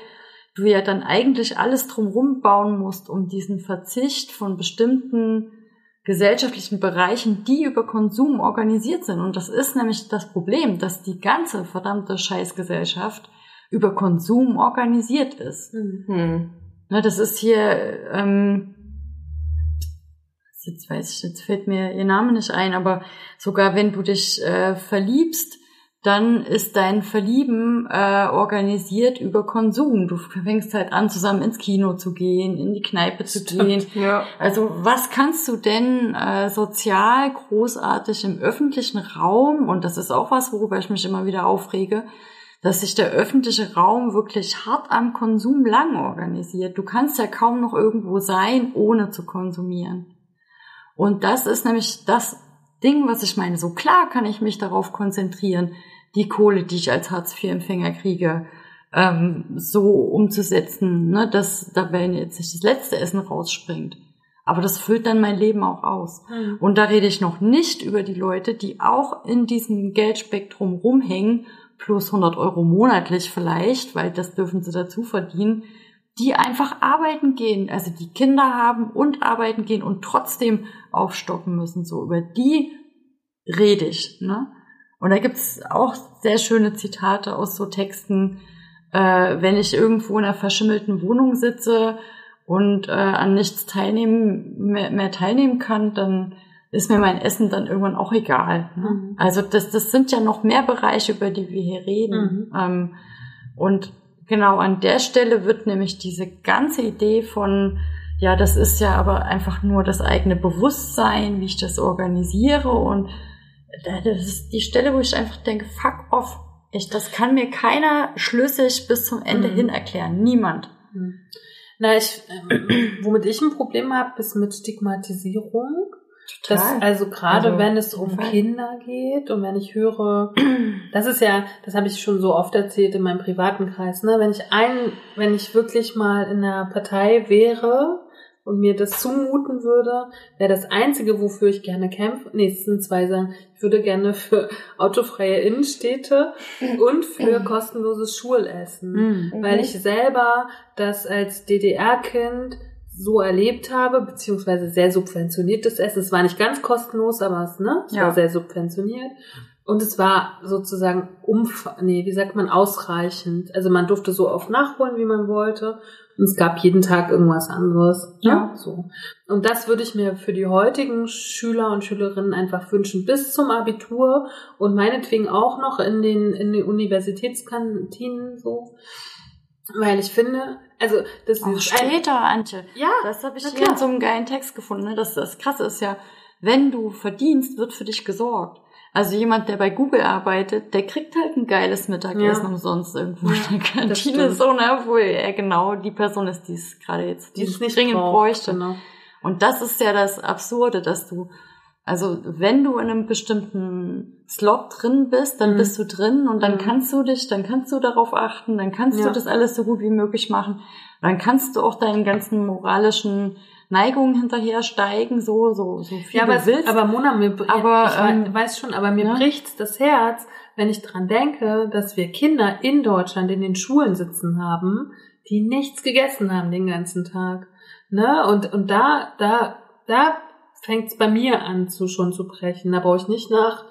du ja dann eigentlich alles drumherum bauen musst, um diesen Verzicht von bestimmten gesellschaftlichen Bereichen, die über Konsum organisiert sind. Und das ist nämlich das Problem, dass die ganze verdammte Scheißgesellschaft über Konsum organisiert ist. Mhm. Hm. Ne, das ist hier, ähm, jetzt weiß ich, jetzt fällt mir ihr Name nicht ein, aber sogar wenn du dich äh, verliebst, dann ist dein Verlieben äh, organisiert über Konsum. Du fängst halt an, zusammen ins Kino zu gehen, in die Kneipe zu gehen. Ja. Also was kannst du denn äh, sozial großartig im öffentlichen Raum, und das ist auch was, worüber ich mich immer wieder aufrege, dass sich der öffentliche Raum wirklich hart am Konsum lang organisiert. Du kannst ja kaum noch irgendwo sein, ohne zu konsumieren. Und das ist nämlich das, Ding, was ich meine. So klar kann ich mich darauf konzentrieren, die Kohle, die ich als Hartz-IV-Empfänger kriege, ähm, so umzusetzen, ne, dass dabei jetzt nicht das letzte Essen rausspringt. Aber das füllt dann mein Leben auch aus. Mhm. Und da rede ich noch nicht über die Leute, die auch in diesem Geldspektrum rumhängen, plus 100 Euro monatlich vielleicht, weil das dürfen sie dazu verdienen, die einfach arbeiten gehen, also die Kinder haben und arbeiten gehen und trotzdem aufstocken müssen. So über die rede ich. Ne? Und da gibt's auch sehr schöne Zitate aus so Texten, äh, wenn ich irgendwo in einer verschimmelten Wohnung sitze und äh, an nichts teilnehmen, mehr, mehr teilnehmen kann, dann ist mir mein Essen dann irgendwann auch egal. Ne? Mhm. Also das, das sind ja noch mehr Bereiche, über die wir hier reden. Ähm, und genau an der Stelle wird nämlich diese ganze Idee von, ja, das ist ja aber einfach nur das eigene Bewusstsein, wie ich das organisiere und das ist die Stelle, wo ich einfach denke, fuck off. Echt, das kann mir keiner schlüssig bis zum Ende Mhm. hin erklären. Niemand. Na, ich, ähm, womit ich ein Problem habe, ist mit Stigmatisierung. Das, also gerade Also, wenn es um Fall. Kinder geht und wenn ich höre, das ist ja, das habe ich schon so oft erzählt in meinem privaten Kreis, ne? Wenn ich ein, wenn ich wirklich mal in einer Partei wäre und mir das zumuten würde, wäre das Einzige, wofür ich gerne kämpfe, nee, es sind zwei Sachen. Ich würde gerne für autofreie Innenstädte und für kostenloses Schulessen Mhm. weil ich selber das als DDR-Kind so erlebt habe, beziehungsweise sehr subventioniertes Essen. Es war nicht ganz kostenlos, aber es, ne, es Ja. war sehr subventioniert. Und es war sozusagen umf nee, wie sagt man, ausreichend. Also man durfte so oft nachholen, wie man wollte. Und es gab jeden Tag irgendwas anderes. Ja. So. Und das würde ich mir für die heutigen Schüler und Schülerinnen einfach wünschen, bis zum Abitur und meinetwegen auch noch in den, in den Universitätskantinen so. Weil ich finde, also das Auch ist ein- später, Antje. Ja, Das habe ich hier in so einem geilen Text gefunden. Ne? Das, das Krasse ist ja, wenn du verdienst, wird für dich gesorgt. Also jemand, der bei Google arbeitet, der kriegt halt ein geiles Mittagessen Ja. umsonst irgendwo in der Kantine, so, ne, wo er genau die Person ist, die es gerade jetzt die es nicht dringend braucht, bräuchte. Genau. Und das ist ja das Absurde, dass du, also wenn du in einem bestimmten Slot drin bist, dann Mhm. bist du drin und dann Mhm. kannst du dich, dann kannst du darauf achten, dann kannst Ja. du das alles so gut wie möglich machen. Dann kannst du auch deinen ganzen moralischen Neigungen hinterher steigen, so, so, so viel Ja, aber, du willst. aber Mona, mir, Aber, ich ähm, weiß schon, aber mir ne? bricht das Herz, wenn ich dran denke, dass wir Kinder in Deutschland in den Schulen sitzen haben, die nichts gegessen haben den ganzen Tag. Ne? Und, und da, da, da fängt es bei mir an zu schon zu brechen. Da brauche ich nicht nach,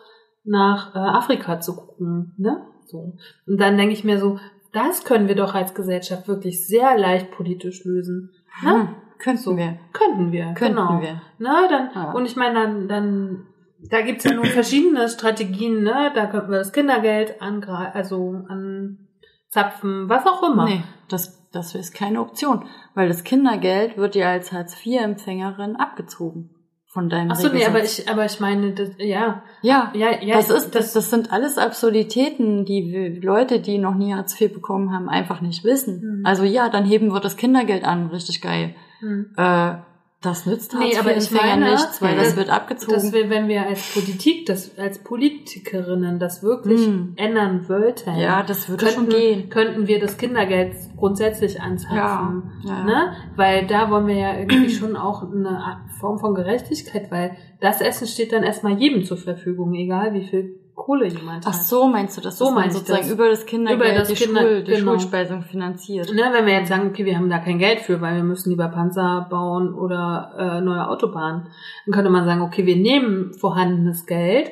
nach äh, Afrika zu gucken. Ne? So. Und dann denke ich mir so, das können wir doch als Gesellschaft wirklich sehr leicht politisch lösen. Ne? hm, könnten wir. Könnten wir. Könnten genau. wir. Ne, dann, Ja. und ich meine, dann, dann, da gibt's ja nun verschiedene Strategien, ne? Da könnten wir das Kindergeld angreifen, also anzapfen, was auch immer. Nee, das, das ist keine Option, weil das Kindergeld wird dir als Hartz-IV-Empfängerin abgezogen von deinem Ach so, nee, aber ich, aber ich meine, das, ja, Ja, ja, ja. das ist, das, das sind alles Absurditäten, die wir- Leute, die noch nie Hartz IV bekommen haben, einfach nicht wissen. Mhm. Also ja, dann heben wir das Kindergeld an, richtig geil. Hm. Äh, das nützt Nee, Hartz aber ich meine, nichts, weil dass- das wird abgezogen. dass wir, wenn wir als Politik, das, als Politikerinnen das wirklich Hm. ändern wollten, ja, das würde könnten, schon gehen. könnten wir das Kindergeld grundsätzlich anzapfen. Ja, ja. Ne? Weil da wollen wir ja irgendwie schon auch eine Art Form von Gerechtigkeit, weil das Essen steht dann erstmal jedem zur Verfügung, egal wie viel Kohle jemand Ach hat. so, meinst du das? So meine ich sozusagen das. über das Kindergeld Über das die, Kinder- Schul, die genau. Schulspeisung finanziert. Ne, wenn wir jetzt sagen, okay, wir haben da kein Geld für, weil wir müssen lieber Panzer bauen oder äh, neue Autobahnen, dann könnte man sagen, okay, wir nehmen vorhandenes Geld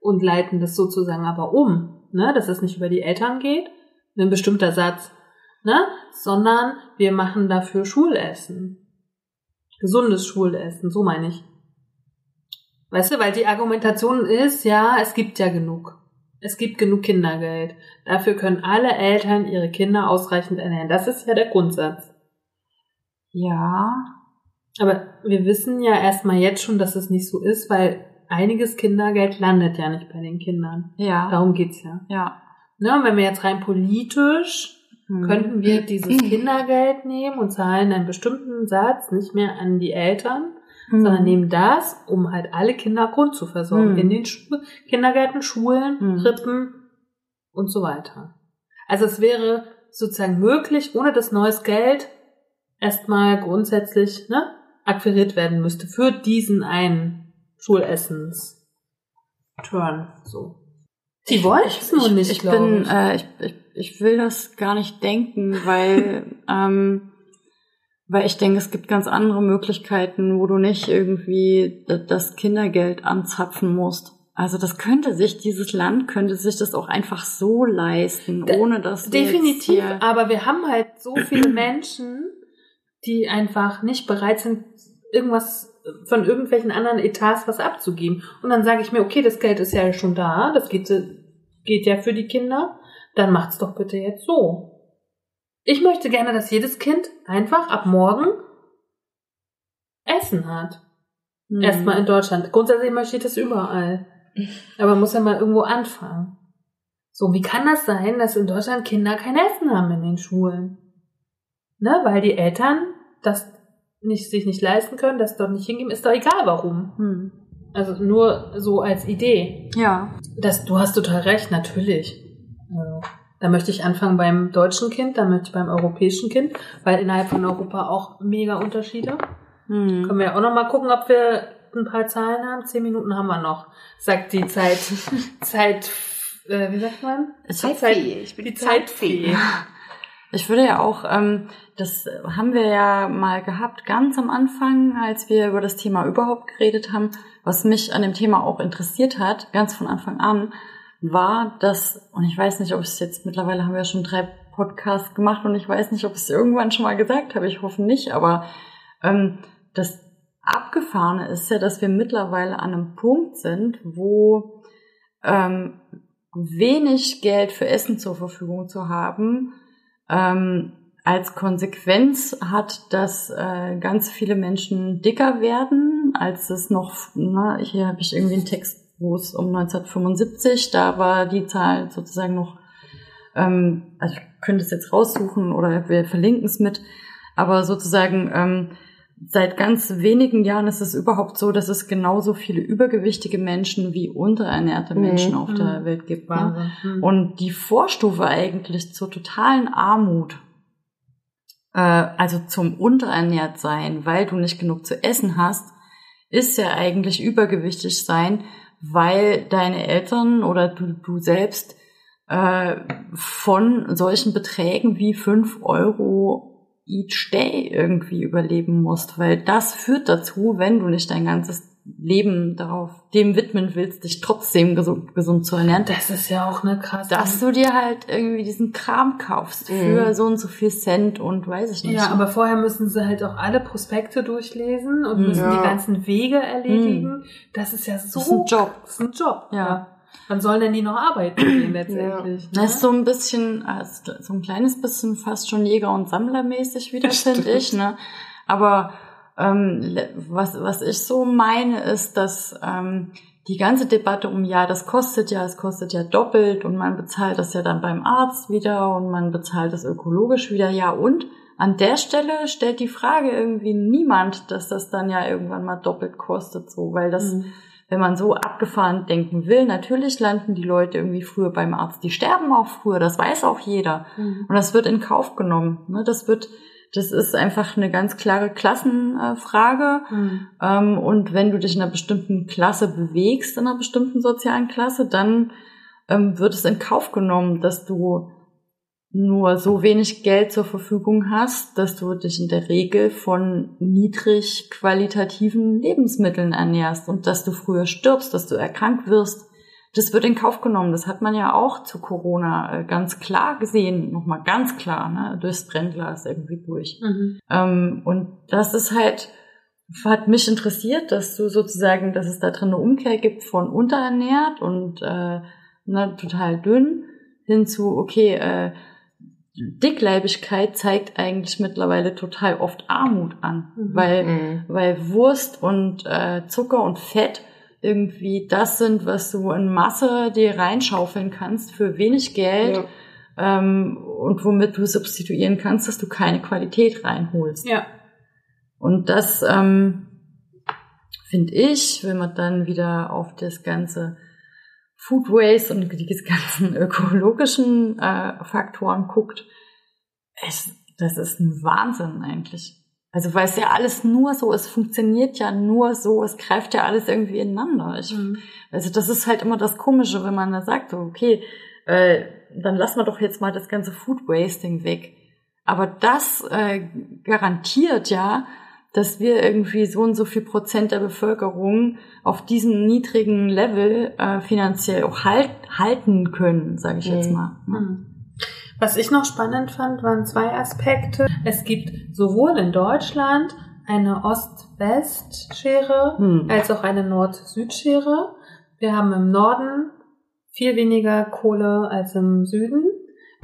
und leiten das sozusagen aber um, ne, dass es nicht über die Eltern geht, ein bestimmter Satz, ne, sondern wir machen dafür Schulessen. Gesundes Schulessen, so meine ich. Weißt du, weil die Argumentation ist, ja, es gibt ja genug. Es gibt genug Kindergeld. Dafür können alle Eltern ihre Kinder ausreichend ernähren. Das ist ja der Grundsatz. Ja, Aber wir wissen ja erstmal jetzt schon, dass es nicht so ist, weil einiges Kindergeld landet ja nicht bei den Kindern. ja, Darum geht's ja. ja. Ne, und wenn wir jetzt rein politisch, Hm. könnten wir dieses Kindergeld nehmen und zahlen einen bestimmten Satz nicht mehr an die Eltern, Hm. sondern nehmen das, um halt alle Kinder Grund zu versorgen. Hm. In den Schu Kindergärten, Schulen, Hm. Krippen und so weiter. Also es wäre sozusagen möglich, ohne dass neues Geld erstmal grundsätzlich ne, akquiriert werden müsste für diesen einen Schulessens Turn. So. Die wollen es nur nicht, ich glaube bin, ich. äh, ich, ich, ich will das gar nicht denken, weil, ähm, weil ich denke, es gibt ganz andere Möglichkeiten, wo du nicht irgendwie das Kindergeld anzapfen musst. Also das könnte sich, dieses Land könnte sich das auch einfach so leisten, ohne dass Definitiv, aber wir haben halt so viele Menschen, die einfach nicht bereit sind, irgendwas von irgendwelchen anderen Etats was abzugeben. Und dann sage ich mir, okay, das Geld ist ja schon da, das geht, geht ja für die Kinder, dann macht's doch bitte jetzt so. Ich möchte gerne, dass jedes Kind einfach ab morgen Essen hat. Hm. Erstmal in Deutschland. Grundsätzlich möchte ich das überall. Aber man muss ja mal irgendwo anfangen. So, wie kann das sein, dass in Deutschland Kinder kein Essen haben in den Schulen? Ne, weil die Eltern das nicht, sich nicht leisten können, das dort nicht hingeben, ist doch egal warum. Hm. Also nur so als Idee. Ja. Das, du hast total recht, natürlich. Also, da möchte ich anfangen beim deutschen Kind, dann möchte ich beim europäischen Kind, weil innerhalb von Europa auch mega Unterschiede. Hm. Können wir auch noch mal gucken, ob wir ein paar Zahlen haben. Zehn Minuten haben wir noch, sagt die Zeit, Zeit, äh, wie sagt man? Zeitfee. Ich bin die Zeitfee. Ich würde ja auch, ähm, das haben wir ja mal gehabt, ganz am Anfang, als wir über das Thema überhaupt geredet haben. Was mich an dem Thema auch interessiert hat, ganz von Anfang an, war, dass, und ich weiß nicht, ob es jetzt, mittlerweile haben wir schon drei Podcasts gemacht und ich weiß nicht, ob ich es irgendwann schon mal gesagt habe, ich hoffe nicht, aber ähm, das Abgefahrene ist ja, dass wir mittlerweile an einem Punkt sind, wo ähm, wenig Geld für Essen zur Verfügung zu haben, ähm, als Konsequenz hat, dass äh, ganz viele Menschen dicker werden, als es noch, na, hier habe ich irgendwie einen Text, wo es um 1975, da war die Zahl sozusagen noch, ähm, also ich könnte es jetzt raussuchen oder wir verlinken es mit, aber sozusagen ähm, seit ganz wenigen Jahren ist es überhaupt so, dass es genauso viele übergewichtige Menschen wie unterernährte Mhm. Menschen auf der Mhm. Welt gibt. Ne? Wahnsinn. Hm. Und die Vorstufe eigentlich zur totalen Armut, äh, also zum unterernährt sein, weil du nicht genug zu essen hast, ist ja eigentlich übergewichtig sein, weil deine Eltern oder du, du selbst äh, von solchen Beträgen wie fünf Euro each day irgendwie überleben musst, weil das führt dazu, wenn du nicht dein ganzes Leben darauf dem widmen willst, dich trotzdem gesund, gesund zu ernähren, Das ist ja auch eine krasse. dass du dir halt irgendwie diesen Kram kaufst für so und so viel Cent und weiß ich nicht. ja, aber vorher müssen sie halt auch alle Prospekte durchlesen und Mhm. müssen Ja. die ganzen Wege erledigen. Das ist ja so. Das ist ein Job. Das ist ein Job. Ja. Wann sollen denn die noch arbeiten gehen letztendlich? Das ist so ein bisschen, äh, so ein kleines bisschen fast schon Jäger- und Sammlermäßig wieder, finde ich. Ne? Aber ähm, was, was ich so meine, ist, dass ähm, die ganze Debatte um, ja, das kostet ja, es kostet ja doppelt und man bezahlt das ja dann beim Arzt wieder und man bezahlt das ökologisch wieder, ja und? An der Stelle stellt die Frage irgendwie niemand, dass das dann ja irgendwann mal doppelt kostet, so, weil das Mhm. wenn man so abgefahren denken will, natürlich landen die Leute irgendwie früher beim Arzt. Die sterben auch früher, das weiß auch jeder. Mhm. Und das wird in Kauf genommen. Ne? Das wird, das ist einfach eine ganz klare Klassenfrage. Mhm. Ähm, und wenn du dich in einer bestimmten Klasse bewegst, in einer bestimmten sozialen Klasse, dann ähm, wird es in Kauf genommen, dass du nur so wenig Geld zur Verfügung hast, dass du dich in der Regel von niedrig qualitativen Lebensmitteln ernährst und dass du früher stirbst, dass du erkrankt wirst. Das wird in Kauf genommen. Das hat man ja auch zu Corona äh, ganz klar gesehen, nochmal ganz klar, ne, durchs Brennglas irgendwie durch. Mhm. Ähm, und das ist halt, hat mich interessiert, dass du sozusagen, dass es da drin eine Umkehr gibt von unterernährt und äh, ne, total dünn hin zu, okay, äh, Dickleibigkeit zeigt eigentlich mittlerweile total oft Armut an, Mhm. weil, Mhm. weil Wurst und äh, Zucker und Fett irgendwie das sind, was du in Masse dir reinschaufeln kannst für wenig Geld Ja. ähm, und womit du substituieren kannst, dass du keine Qualität reinholst. Ja. Und das, ähm, finde ich, wenn man dann wieder auf das ganze Food Waste und die ganzen ökologischen äh, Faktoren guckt, es, das ist ein Wahnsinn eigentlich. Also weil es ja alles nur so, es funktioniert ja nur so, es greift ja alles irgendwie ineinander. Ich, Mhm. Also das ist halt immer das Komische, wenn man da sagt, so, okay, äh, dann lassen wir doch jetzt mal das ganze Food Wasting weg. Aber das äh, garantiert ja, dass wir irgendwie so und so viel Prozent der Bevölkerung auf diesem niedrigen Level äh, finanziell auch halt, halten können, sage ich jetzt Mhm. mal. ne? Mhm. Was ich noch spannend fand, waren zwei Aspekte. Es gibt sowohl in Deutschland eine Ost-West-Schere Hm. als auch eine Nord-Süd-Schere. Wir haben im Norden viel weniger Kohle als im Süden.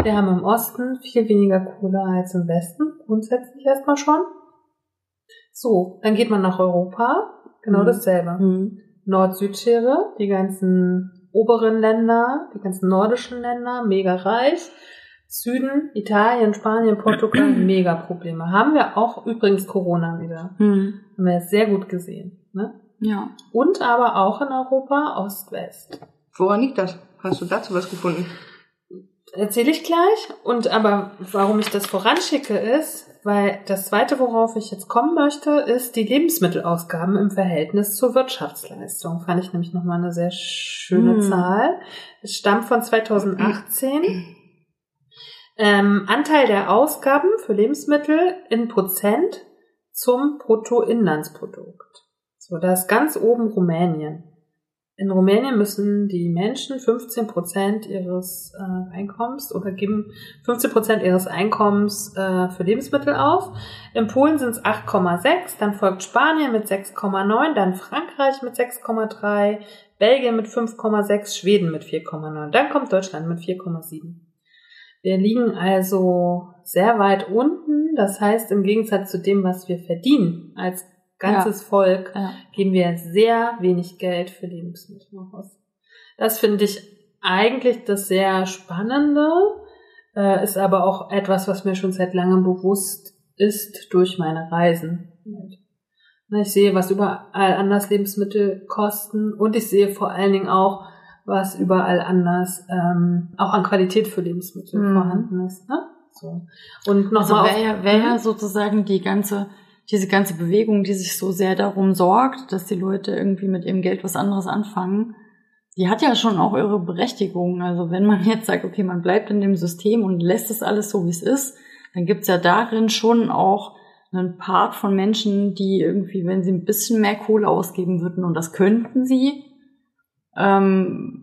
Wir haben im Osten viel weniger Kohle als im Westen, grundsätzlich erstmal schon. So, dann geht man nach Europa, genau Mhm. dasselbe. Hm. Nord-Süd-Schere, die ganzen oberen Länder, die ganzen nordischen Länder, mega reich. Süden, Italien, Spanien, Portugal, mega Probleme. Haben wir auch übrigens Corona wieder. Hm. Haben wir sehr gut gesehen. Ne? Ja. Und aber auch in Europa Ost-West. Woran liegt das? Hast du dazu was gefunden? Erzähle ich gleich. Und aber warum ich das voranschicke ist, weil das zweite, worauf ich jetzt kommen möchte, ist die Lebensmittelausgaben im Verhältnis zur Wirtschaftsleistung. Fand ich nämlich nochmal eine sehr schöne Hm. Zahl. Es stammt von 2018. Ähm, Anteil der Ausgaben für Lebensmittel in Prozent zum Bruttoinlandsprodukt. So, da ist ganz oben Rumänien. In Rumänien müssen die Menschen 15 Prozent ihres äh, Einkommens oder geben 15 Prozent ihres Einkommens äh, für Lebensmittel aus. In Polen sind es 8,6, dann folgt Spanien mit 6,9, dann Frankreich mit 6,3, Belgien mit 5,6, Schweden mit 4,9, dann kommt Deutschland mit 4,7. Wir liegen also sehr weit unten. Das heißt, im Gegensatz zu dem, was wir verdienen als ganzes Volk, ja. geben wir sehr wenig Geld für Lebensmittel aus. Das finde ich eigentlich das sehr Spannende, äh, ist aber auch etwas, was mir schon seit langem bewusst ist durch meine Reisen. Ich sehe, was überall anders Lebensmittel kosten und ich sehe vor allen Dingen auch, was überall anders ähm, auch an Qualität für Lebensmittel Mhm. vorhanden ist. Ne? So. Und Also nochmal wäre ja, wär ja sozusagen die ganze, diese ganze Bewegung, die sich so sehr darum sorgt, dass die Leute irgendwie mit ihrem Geld was anderes anfangen, die hat ja schon auch ihre Berechtigung. Also wenn man jetzt sagt, okay, man bleibt in dem System und lässt es alles so, wie es ist, dann gibt's ja darin schon auch einen Part von Menschen, die irgendwie, wenn sie ein bisschen mehr Kohle ausgeben würden, und das könnten sie, ähm,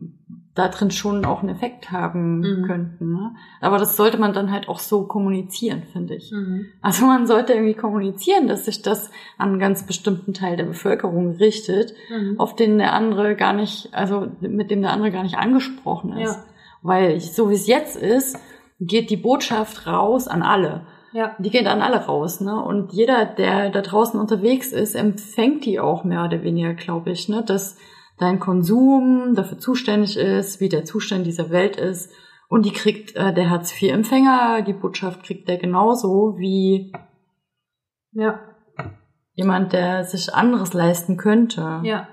da drin schon auch einen Effekt haben Mhm. könnten. Ne? Aber das sollte man dann halt auch so kommunizieren, finde ich. Mhm. Also man sollte irgendwie kommunizieren, dass sich das an einen ganz bestimmten Teil der Bevölkerung richtet, Mhm. auf den der andere gar nicht, also mit dem der andere gar nicht angesprochen ist. Ja. Weil ich, so wie es jetzt ist, geht die Botschaft raus an alle. Ja. Die geht an alle raus, ne? Und jeder, der da draußen unterwegs ist, empfängt die auch mehr oder weniger, glaube ich, ne? Dass dein Konsum dafür zuständig ist, wie der Zustand dieser Welt ist. Und die kriegt äh, der Hartz-IV-Empfänger, die Botschaft kriegt der genauso wie Ja. jemand, der sich anderes leisten könnte. Ja.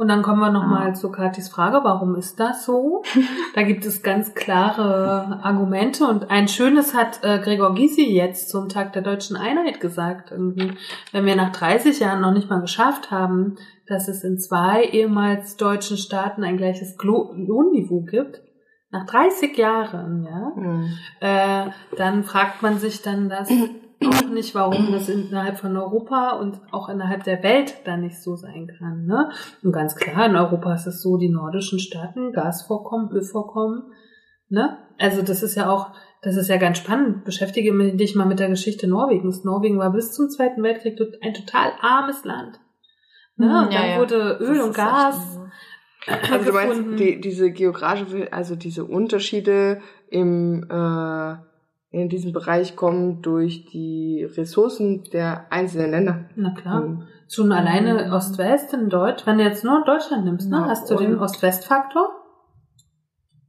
Und dann kommen wir nochmal Ah. zu Katis Frage, warum ist das so? da gibt es ganz klare Argumente und ein schönes hat äh, Gregor Gysi jetzt zum Tag der deutschen Einheit gesagt. Irgendwie, wenn wir nach 30 Jahren noch nicht mal geschafft haben, dass es in zwei ehemals deutschen Staaten ein gleiches Lohnniveau gibt, nach 30 Jahren, ja, Hm. äh, dann fragt man sich dann das nicht, warum das innerhalb von Europa und auch innerhalb der Welt dann nicht so sein kann. Ne? Und ganz klar, in Europa ist es so, die nordischen Staaten, Gasvorkommen, Ölvorkommen, ne? Also das ist ja auch, das ist ja ganz spannend. Beschäftige dich mal mit der Geschichte Norwegens. Norwegen war bis zum Zweiten Weltkrieg ein total armes Land. Ne? Mhm, und ja, dann wurde Öl Das und Gas so. Also du gefunden. meinst, die, diese geografische, also diese Unterschiede im, äh, in diesem Bereich kommen durch die Ressourcen der einzelnen Länder. Na klar. Hm. Schon alleine Ost-West in Deutsch, wenn du jetzt nur Deutschland nimmst, ne, Ja, hast du den Ost-West-Faktor.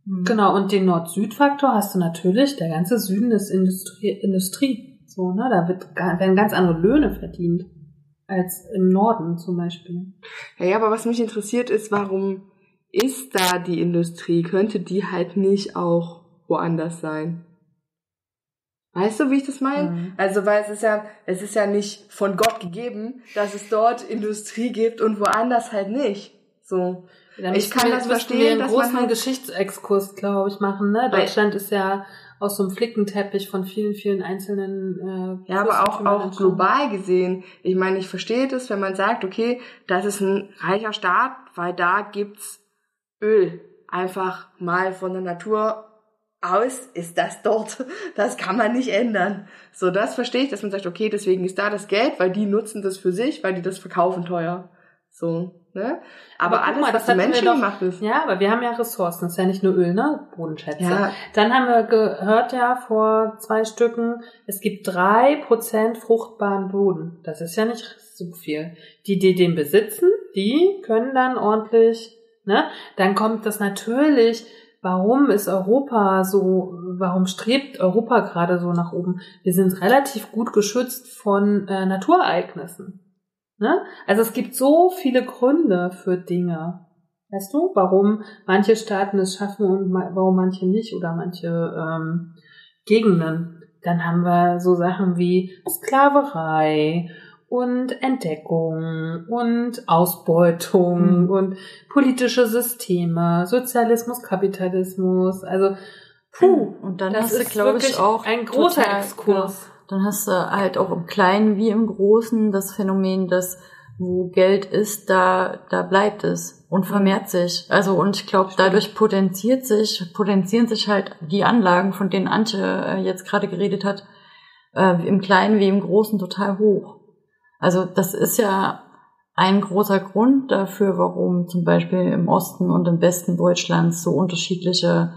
Mhm. Genau, und den Nord-Süd-Faktor hast du natürlich, der ganze Süden ist Industrie, Industrie. So, ne, da wird, werden ganz andere Löhne verdient als im Norden zum Beispiel. Ja, ja, aber was mich interessiert ist, warum ist da die Industrie? Könnte die halt nicht auch woanders sein? Weißt du, wie ich das meine? Mhm. Also, weil es ist ja, es ist ja nicht von Gott gegeben, dass es dort Industrie gibt und woanders halt nicht. So. Da Ich kann wir, das verstehen, wir einen dass man großen halt- Geschichtsexkurs, glaube ich, machen. Ne? Deutschland ist ja aus so einem Flickenteppich von vielen, vielen einzelnen. Äh, Ja, aber auch, auch global gesehen. Ich meine, ich verstehe das, wenn man sagt, okay, das ist ein reicher Staat, weil da gibt's Öl. Einfach mal von der Natur aus ist das dort. Das kann man nicht ändern. So, das verstehe ich, dass man sagt, okay, deswegen ist da das Geld, weil die nutzen das für sich, weil die das verkaufen teuer. So, ne? Aber, guck alles, mal, was das die Menschen doch- gemacht ist. Ja, aber wir haben ja Ressourcen. Das ist ja nicht nur Öl, ne? Bodenschätze. Ja. Dann haben wir gehört ja vor zwei Stücken, es gibt drei Prozent fruchtbaren Boden. Das ist ja nicht so viel. Die, die den besitzen, die können dann ordentlich, ne? Dann kommt das natürlich, warum ist Europa so, warum strebt Europa gerade so nach oben? Wir sind relativ gut geschützt von äh, Naturereignissen. Ne? Also es gibt so viele Gründe für Dinge. Weißt du, warum manche Staaten es schaffen und warum manche nicht oder manche ähm, Gegenden? Dann haben wir so Sachen wie Sklaverei und Entdeckung und Ausbeutung Mhm. und politische Systeme, Sozialismus, Kapitalismus. Also, puh, Und dann das hast du, ist glaube ich, auch ein großer total- Exkurs. Genau. Dann hast du halt auch im Kleinen wie im Großen das Phänomen, dass wo Geld ist, da, da bleibt es und vermehrt sich. Also, und ich glaube, dadurch potenziert sich, potenzieren sich halt die Anlagen, von denen Antje äh, jetzt gerade geredet hat, äh, im Kleinen wie im Großen total hoch. Also, das ist ja ein großer Grund dafür, warum zum Beispiel im Osten und im Westen Deutschlands so unterschiedliche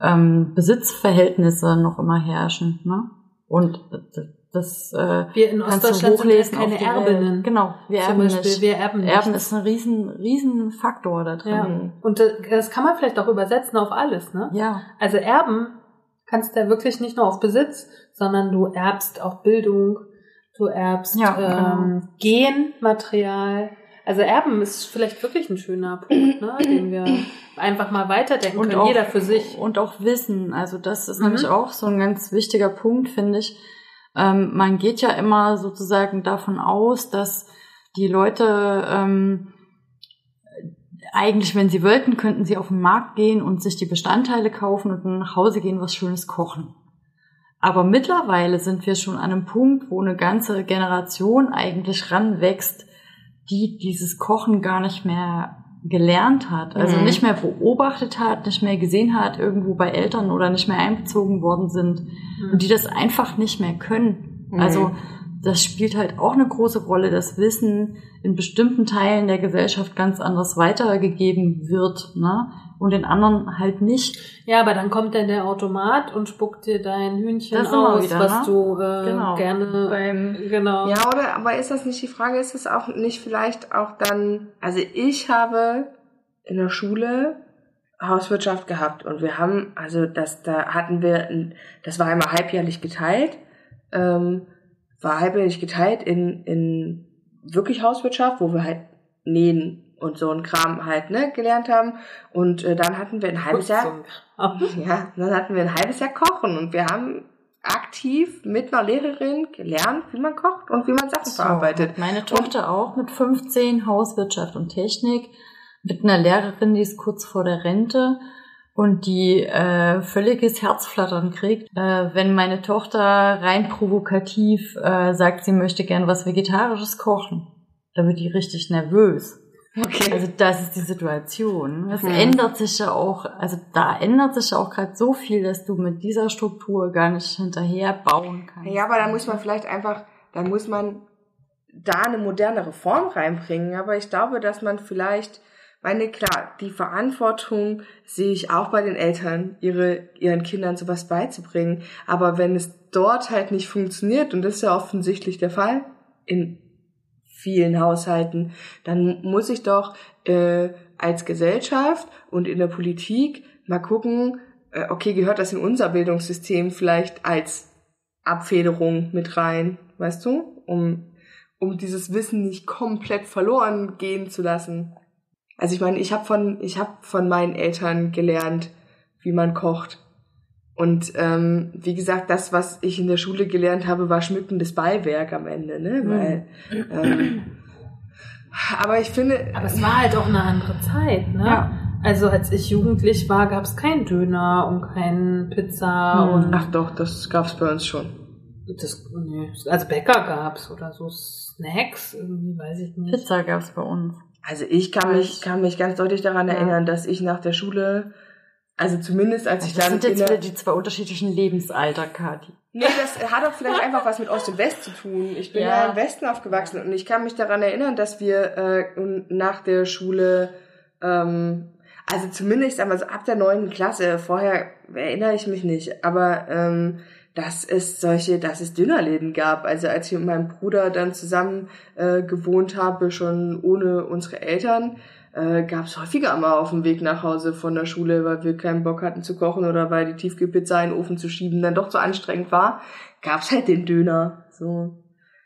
ähm, Besitzverhältnisse noch immer herrschen. Ne? Und das äh, Wir in kannst du Ostdeutschland sind keine die Erbinnen. Genau, wir erben Beispiel, nicht. wir erben nicht. Erben ist ein riesen, riesen Faktor da drin. Ja. Und das, das kann man vielleicht auch übersetzen auf alles, ne? Ja. Also erben kannst du ja wirklich nicht nur auf Besitz, sondern du erbst auch Bildung, du erbst Ja, ähm, Genmaterial. Also erben ist vielleicht wirklich ein schöner Punkt, ne, den wir einfach mal weiterdenken Und können, auch, jeder für sich. Und auch Wissen. Also das ist Mhm. nämlich auch so ein ganz wichtiger Punkt, finde ich. Ähm, man geht ja immer sozusagen davon aus, dass die Leute ähm, eigentlich, wenn sie wollten, könnten sie auf den Markt gehen und sich die Bestandteile kaufen und nach Hause gehen, was Schönes kochen. Aber mittlerweile sind wir schon an einem Punkt, wo eine ganze Generation eigentlich ranwächst, die dieses Kochen gar nicht mehr gelernt hat, also Mhm. nicht mehr beobachtet hat, nicht mehr gesehen hat, irgendwo bei Eltern oder nicht mehr einbezogen worden sind und die das einfach nicht mehr können. Mhm. Also das spielt halt auch eine große Rolle, dass Wissen in bestimmten Teilen der Gesellschaft ganz anders weitergegeben wird, ne? Und in anderen halt nicht. Ja, aber dann kommt dann der Automat und spuckt dir dein Hühnchen Das aus, wieder, was ne? du äh, Genau. gerne Beim genau. Ja, oder, aber ist das nicht die Frage, ist es auch nicht vielleicht auch dann, also ich habe in der Schule Hauswirtschaft gehabt und wir haben, also das, da hatten wir, ein- das war einmal halbjährlich geteilt, ähm, war halbjährlich geteilt in, in wirklich Hauswirtschaft, wo wir halt nähen und so ein Kram halt, ne, gelernt haben und äh, dann hatten wir ein halbes Jahr, ja, dann hatten wir ein halbes Jahr Kochen und wir haben aktiv mit einer Lehrerin gelernt, wie man kocht und wie man Sachen So, verarbeitet. Meine Tochter auch mit 15 Hauswirtschaft und Technik mit einer Lehrerin, die ist kurz vor der Rente und die äh, völliges Herzflattern kriegt, äh, wenn meine Tochter rein provokativ äh, sagt, sie möchte gern was Vegetarisches kochen. Da wird die richtig nervös. Okay. Also das ist die Situation. Es Mhm. ändert sich ja auch, also da ändert sich ja auch gerade so viel, dass du mit dieser Struktur gar nicht hinterher bauen kannst. ja, aber da muss man vielleicht einfach, da muss man da eine modernere Form reinbringen. Aber ich glaube, dass man vielleicht, meine klar, die Verantwortung sehe ich auch bei den Eltern, ihre, ihren Kindern sowas beizubringen. Aber wenn es dort halt nicht funktioniert, und das ist ja offensichtlich der Fall in vielen Haushalten, dann muss ich doch äh, als Gesellschaft und in der Politik mal gucken, äh, okay, gehört das in unser Bildungssystem vielleicht als Abfederung mit rein, weißt du? Um, um dieses Wissen nicht komplett verloren gehen zu lassen. Also ich meine, ich habe von ich habe von meinen Eltern gelernt, wie man kocht. Und ähm, wie gesagt, das, was ich in der Schule gelernt habe, war schmückendes Beiwerk am Ende, ne? Mhm. Weil, ähm, aber ich finde, Aber es war halt auch eine andere Zeit, ne? Ja. Also als ich jugendlich war, gab es keinen Döner und keinen Pizza Mhm. und ach doch, das gab's bei uns schon. das, nee, also Bäcker gab's oder so Snacks, irgendwie weiß ich nicht. Pizza gab's bei uns. Also ich kann mich, kann mich ganz deutlich daran Ja. erinnern, dass ich nach der Schule, also zumindest als ich Das dann sind jetzt wieder die zwei unterschiedlichen Lebensalter, Kati. Nee, das hat auch vielleicht einfach was mit Ost und West zu tun. Ich bin ja, Ja. im Westen aufgewachsen und ich kann mich daran erinnern, dass wir äh, nach der Schule, ähm, also zumindest einmal so ab der neunten Klasse, vorher erinnere ich mich nicht, aber ähm, dass es solche, dass es Dönerläden gab. Also als ich mit meinem Bruder dann zusammen äh, gewohnt habe, schon ohne unsere Eltern, äh, gab es häufiger mal auf dem Weg nach Hause von der Schule, weil wir keinen Bock hatten zu kochen oder weil die Tiefkühlpizza in den Ofen zu schieben dann doch zu anstrengend war, gab's halt den Döner. So.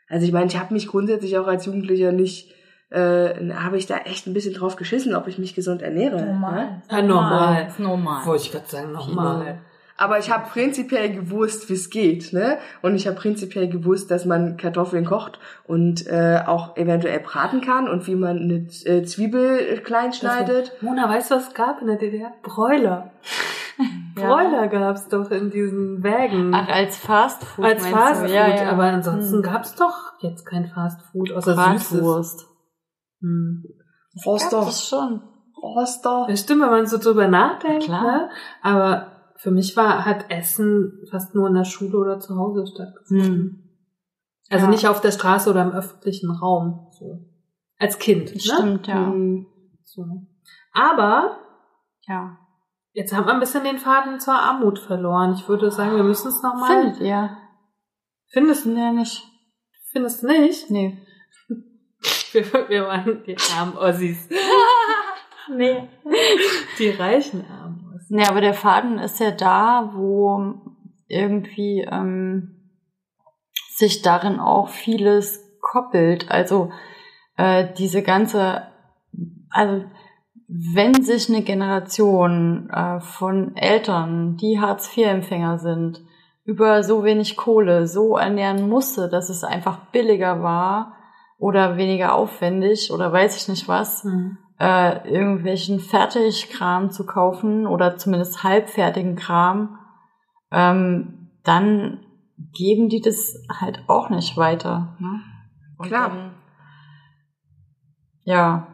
Also ich meine, ich habe mich grundsätzlich auch als Jugendlicher nicht, äh, habe ich da echt ein bisschen drauf geschissen, ob ich mich gesund ernähre. Ne? Ja, normal. Normal. Wollte ich gerade sagen, nochmal. Aber ich habe prinzipiell gewusst, wie es geht, ne? Und ich habe prinzipiell gewusst, dass man Kartoffeln kocht und äh, auch eventuell braten kann und wie man eine äh, Zwiebel klein schneidet. Mona, weißt du, was es gab in der DDR? Bräuler. Bräuler gab's doch in diesen Wägen. Ach, als Fast Food. als meinst Fast du? Food, Ja, ja. aber ansonsten Hm. gab's doch jetzt kein Fast Food, außer Süßes. Bratwurst. Hm. Das schon. Roster. Ja, stimmt, wenn man so drüber nachdenkt, Klar. ne? Aber für mich war, hat Essen fast nur in der Schule oder zu Hause stattgefunden. Hm. Also Ja. nicht auf der Straße oder im öffentlichen Raum. So. Als Kind. Das ne? stimmt, ja. Hm. So. Aber Ja. jetzt haben wir ein bisschen den Faden zur Armut verloren. Ich würde sagen, wir müssen es nochmal. Findet ihr? Findest, Nee, nicht. findest du nicht? Nee. Wir, wir waren die armen Ossis. Nee. Die reichen armen Nee, aber der Faden ist ja da, wo irgendwie ähm, sich darin auch vieles koppelt. Also äh, diese ganze, also wenn sich eine Generation äh, von Eltern, die Hartz-IV-Empfänger sind, über so wenig Kohle so ernähren musste, dass es einfach billiger war oder weniger aufwendig oder weiß ich nicht was, Hm. Äh, irgendwelchen Fertigkram zu kaufen oder zumindest halbfertigen Kram, ähm, dann geben die das halt auch nicht weiter. Ne? Und Klar. Dann, ja.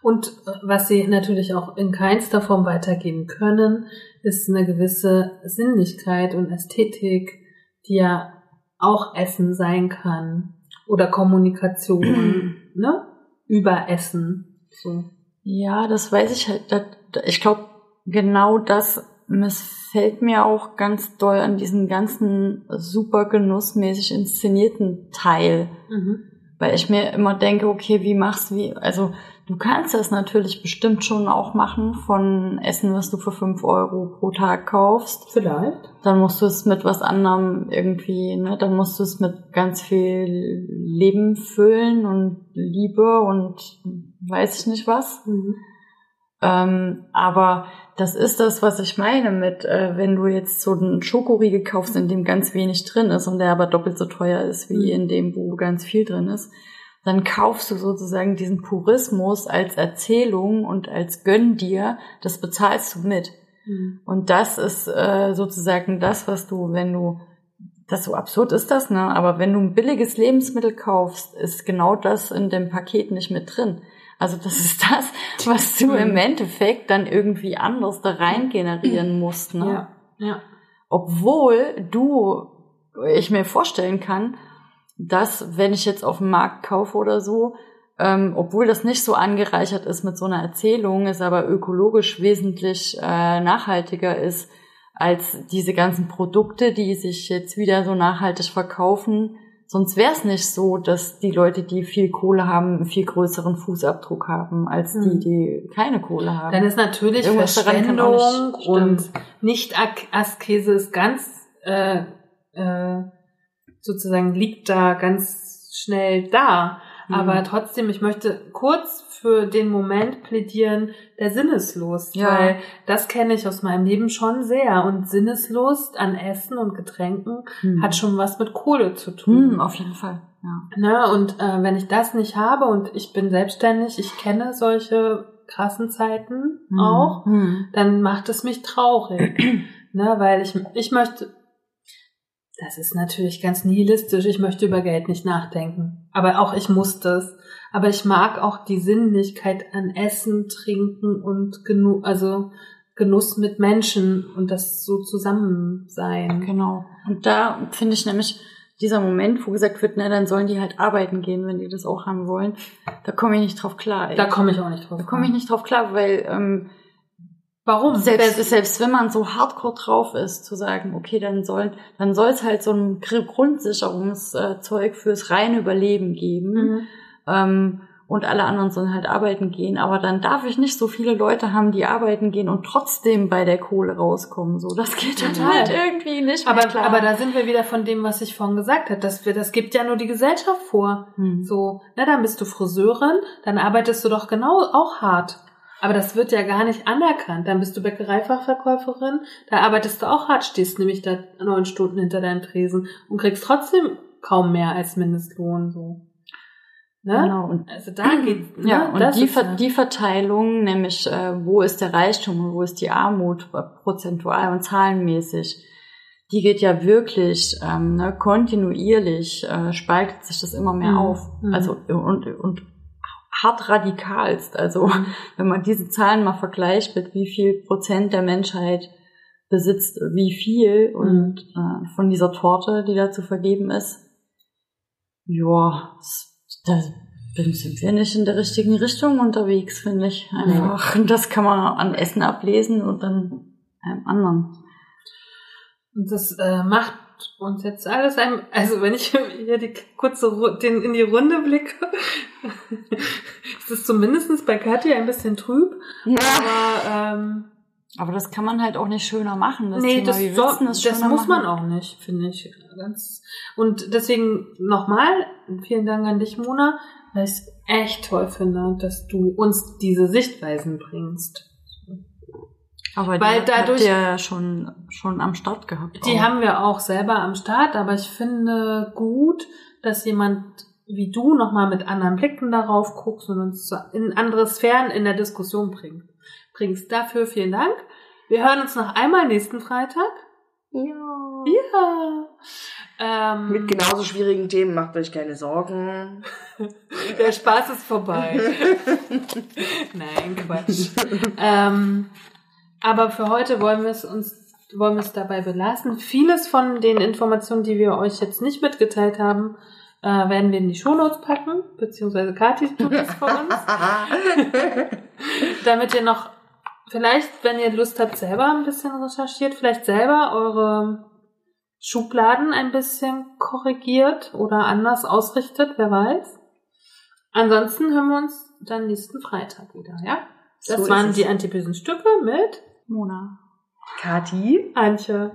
Und äh, was sie natürlich auch in keinster Form weitergeben können, ist eine gewisse Sinnlichkeit und Ästhetik, die ja auch Essen sein kann. Oder Kommunikation, ne? Über Essen. So. Ja, das weiß ich halt. Das, ich glaube, genau das missfällt mir auch ganz doll an diesem ganzen super genussmäßig inszenierten Teil. Mhm. Weil ich mir immer denke, okay, wie machst du, wie, also du kannst das natürlich bestimmt schon auch machen von Essen, was du für fünf Euro pro Tag kaufst. Vielleicht. Dann musst du es mit was anderem irgendwie, ne, dann musst du es mit ganz viel Leben füllen und Liebe und weiß ich nicht was. Mhm. Ähm, aber das ist das, was ich meine mit, äh, wenn du jetzt so einen Schokoriegel kaufst, in dem ganz wenig drin ist und der aber doppelt so teuer ist wie Mhm. in dem, wo ganz viel drin ist, dann kaufst du sozusagen diesen Purismus als Erzählung und als Gönn dir, das bezahlst du mit. Mhm. Und das ist äh, sozusagen das, was du, wenn du, das so absurd ist das, ne? Aber wenn du ein billiges Lebensmittel kaufst, ist genau das in dem Paket nicht mit drin. Also das ist das, was du im Endeffekt dann irgendwie anders da rein generieren musst, ne? Ja. Ja. Obwohl du, ich mir vorstellen kann, dass wenn ich jetzt auf dem Markt kaufe oder so, ähm, obwohl das nicht so angereichert ist mit so einer Erzählung, es aber ökologisch wesentlich äh, nachhaltiger ist als diese ganzen Produkte, die sich jetzt wieder so nachhaltig verkaufen. Sonst wäre es nicht so, dass die Leute, die viel Kohle haben, einen viel größeren Fußabdruck haben, als die, Mhm. die keine Kohle haben. Dann ist natürlich Irgendwas Verschwendung nicht und. Nicht-Askese ist ganz, äh, äh, sozusagen liegt da ganz schnell da. Mhm. Aber trotzdem, ich möchte kurz für den Moment plädieren, der Sinneslust, Ja. weil das kenne ich aus meinem Leben schon sehr. Und Sinneslust an Essen und Getränken Hm. hat schon was mit Kohle zu tun. Hm, auf jeden Fall. Ja. Ne? Und äh, wenn ich das nicht habe und ich bin selbstständig, ich kenne solche krassen Zeiten Hm. auch, Hm. dann macht es mich traurig. ne? Weil ich, ich möchte, das ist natürlich ganz nihilistisch, ich möchte über Geld nicht nachdenken. Aber auch ich muss das. Aber ich mag auch die Sinnlichkeit an Essen, Trinken und Genu also Genuss mit Menschen und das so zusammen sein. Genau. Und da finde ich nämlich dieser Moment, wo gesagt wird, na, dann sollen die halt arbeiten gehen, wenn die das auch haben wollen. Da komme ich nicht drauf klar. Ey. Da komme ich auch nicht drauf. Da komme ich nicht drauf klar, weil ähm, Warum? selbst, selbst wenn man so hardcore drauf ist, zu sagen, okay, dann sollen, dann soll es halt so ein Gr- Grundsicherungszeug fürs reine Überleben geben. Mhm. Ähm, und alle anderen sollen halt arbeiten gehen. Aber dann darf ich nicht so viele Leute haben, die arbeiten gehen und trotzdem bei der Kohle rauskommen. So, das geht dann Total. halt irgendwie nicht. Aber, klar. aber da sind wir wieder von dem, was ich vorhin gesagt habe, dass wir, das gibt ja nur die Gesellschaft vor. Hm. So, na, dann bist du Friseurin, dann arbeitest du doch genau auch hart. Aber das wird ja gar nicht anerkannt. Dann bist du Bäckereifachverkäuferin, da arbeitest du auch hart, stehst nämlich da neun Stunden hinter deinem Tresen und kriegst trotzdem kaum mehr als Mindestlohn, so. Ne? Genau. Und Also da geht, ne? Ja, und die, Ver ja- die Verteilung, nämlich äh, wo ist der Reichtum und wo ist die Armut äh, prozentual und zahlenmäßig, die geht ja wirklich ähm, ne, kontinuierlich, äh, spaltet sich das immer mehr Mhm. auf. Mhm. Also und, und hart radikalst. Also wenn man diese Zahlen mal vergleicht mit wie viel Prozent der Menschheit besitzt wie viel und äh, von dieser Torte, die da zu vergeben ist, ja, da bin- sind wir nicht in der richtigen Richtung unterwegs, finde ich. Einfach. Das kann man an Essen ablesen und dann einem anderen. Und das äh, macht uns jetzt alles ein, also wenn ich hier die kurze Ru- den, in die Runde blicke, ist es zumindest bei Kathi ein bisschen trüb. Aber ähm, Aber das kann man halt auch nicht schöner machen. Das nee, Thema, das, so, das, schöner muss man machen? auch nicht, finde ich. Ganz, und deswegen nochmal, vielen Dank an dich, Mona, weil ich es echt toll finde, dass du uns diese Sichtweisen bringst. Aber Weil die habt dadurch- ihr ja schon, schon am Start gehabt. Die auch. haben wir auch selber am Start, aber ich finde gut, dass jemand wie du nochmal mit anderen Blicken darauf guckst und uns in andere Sphären in der Diskussion bringt. bringst. Dafür vielen Dank. Wir hören uns noch einmal nächsten Freitag. Ja. Ja. Ähm, Mit genauso schwierigen Themen macht euch keine Sorgen. Der Spaß ist vorbei. Nein, Quatsch. ähm, aber für heute wollen wir es uns wollen wir es dabei belassen. Vieles von den Informationen, die wir euch jetzt nicht mitgeteilt haben, äh, werden wir in die Shownotes packen, beziehungsweise Kathi tut das für uns, damit ihr noch vielleicht, wenn ihr Lust habt, selber ein bisschen recherchiert, vielleicht selber eure Schubladen ein bisschen korrigiert oder anders ausrichtet, wer weiß. Ansonsten hören wir uns dann nächsten Freitag wieder, ja? Das So waren die antibösen Stücke mit Mona. Kathi? Antje.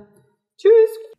Tschüss.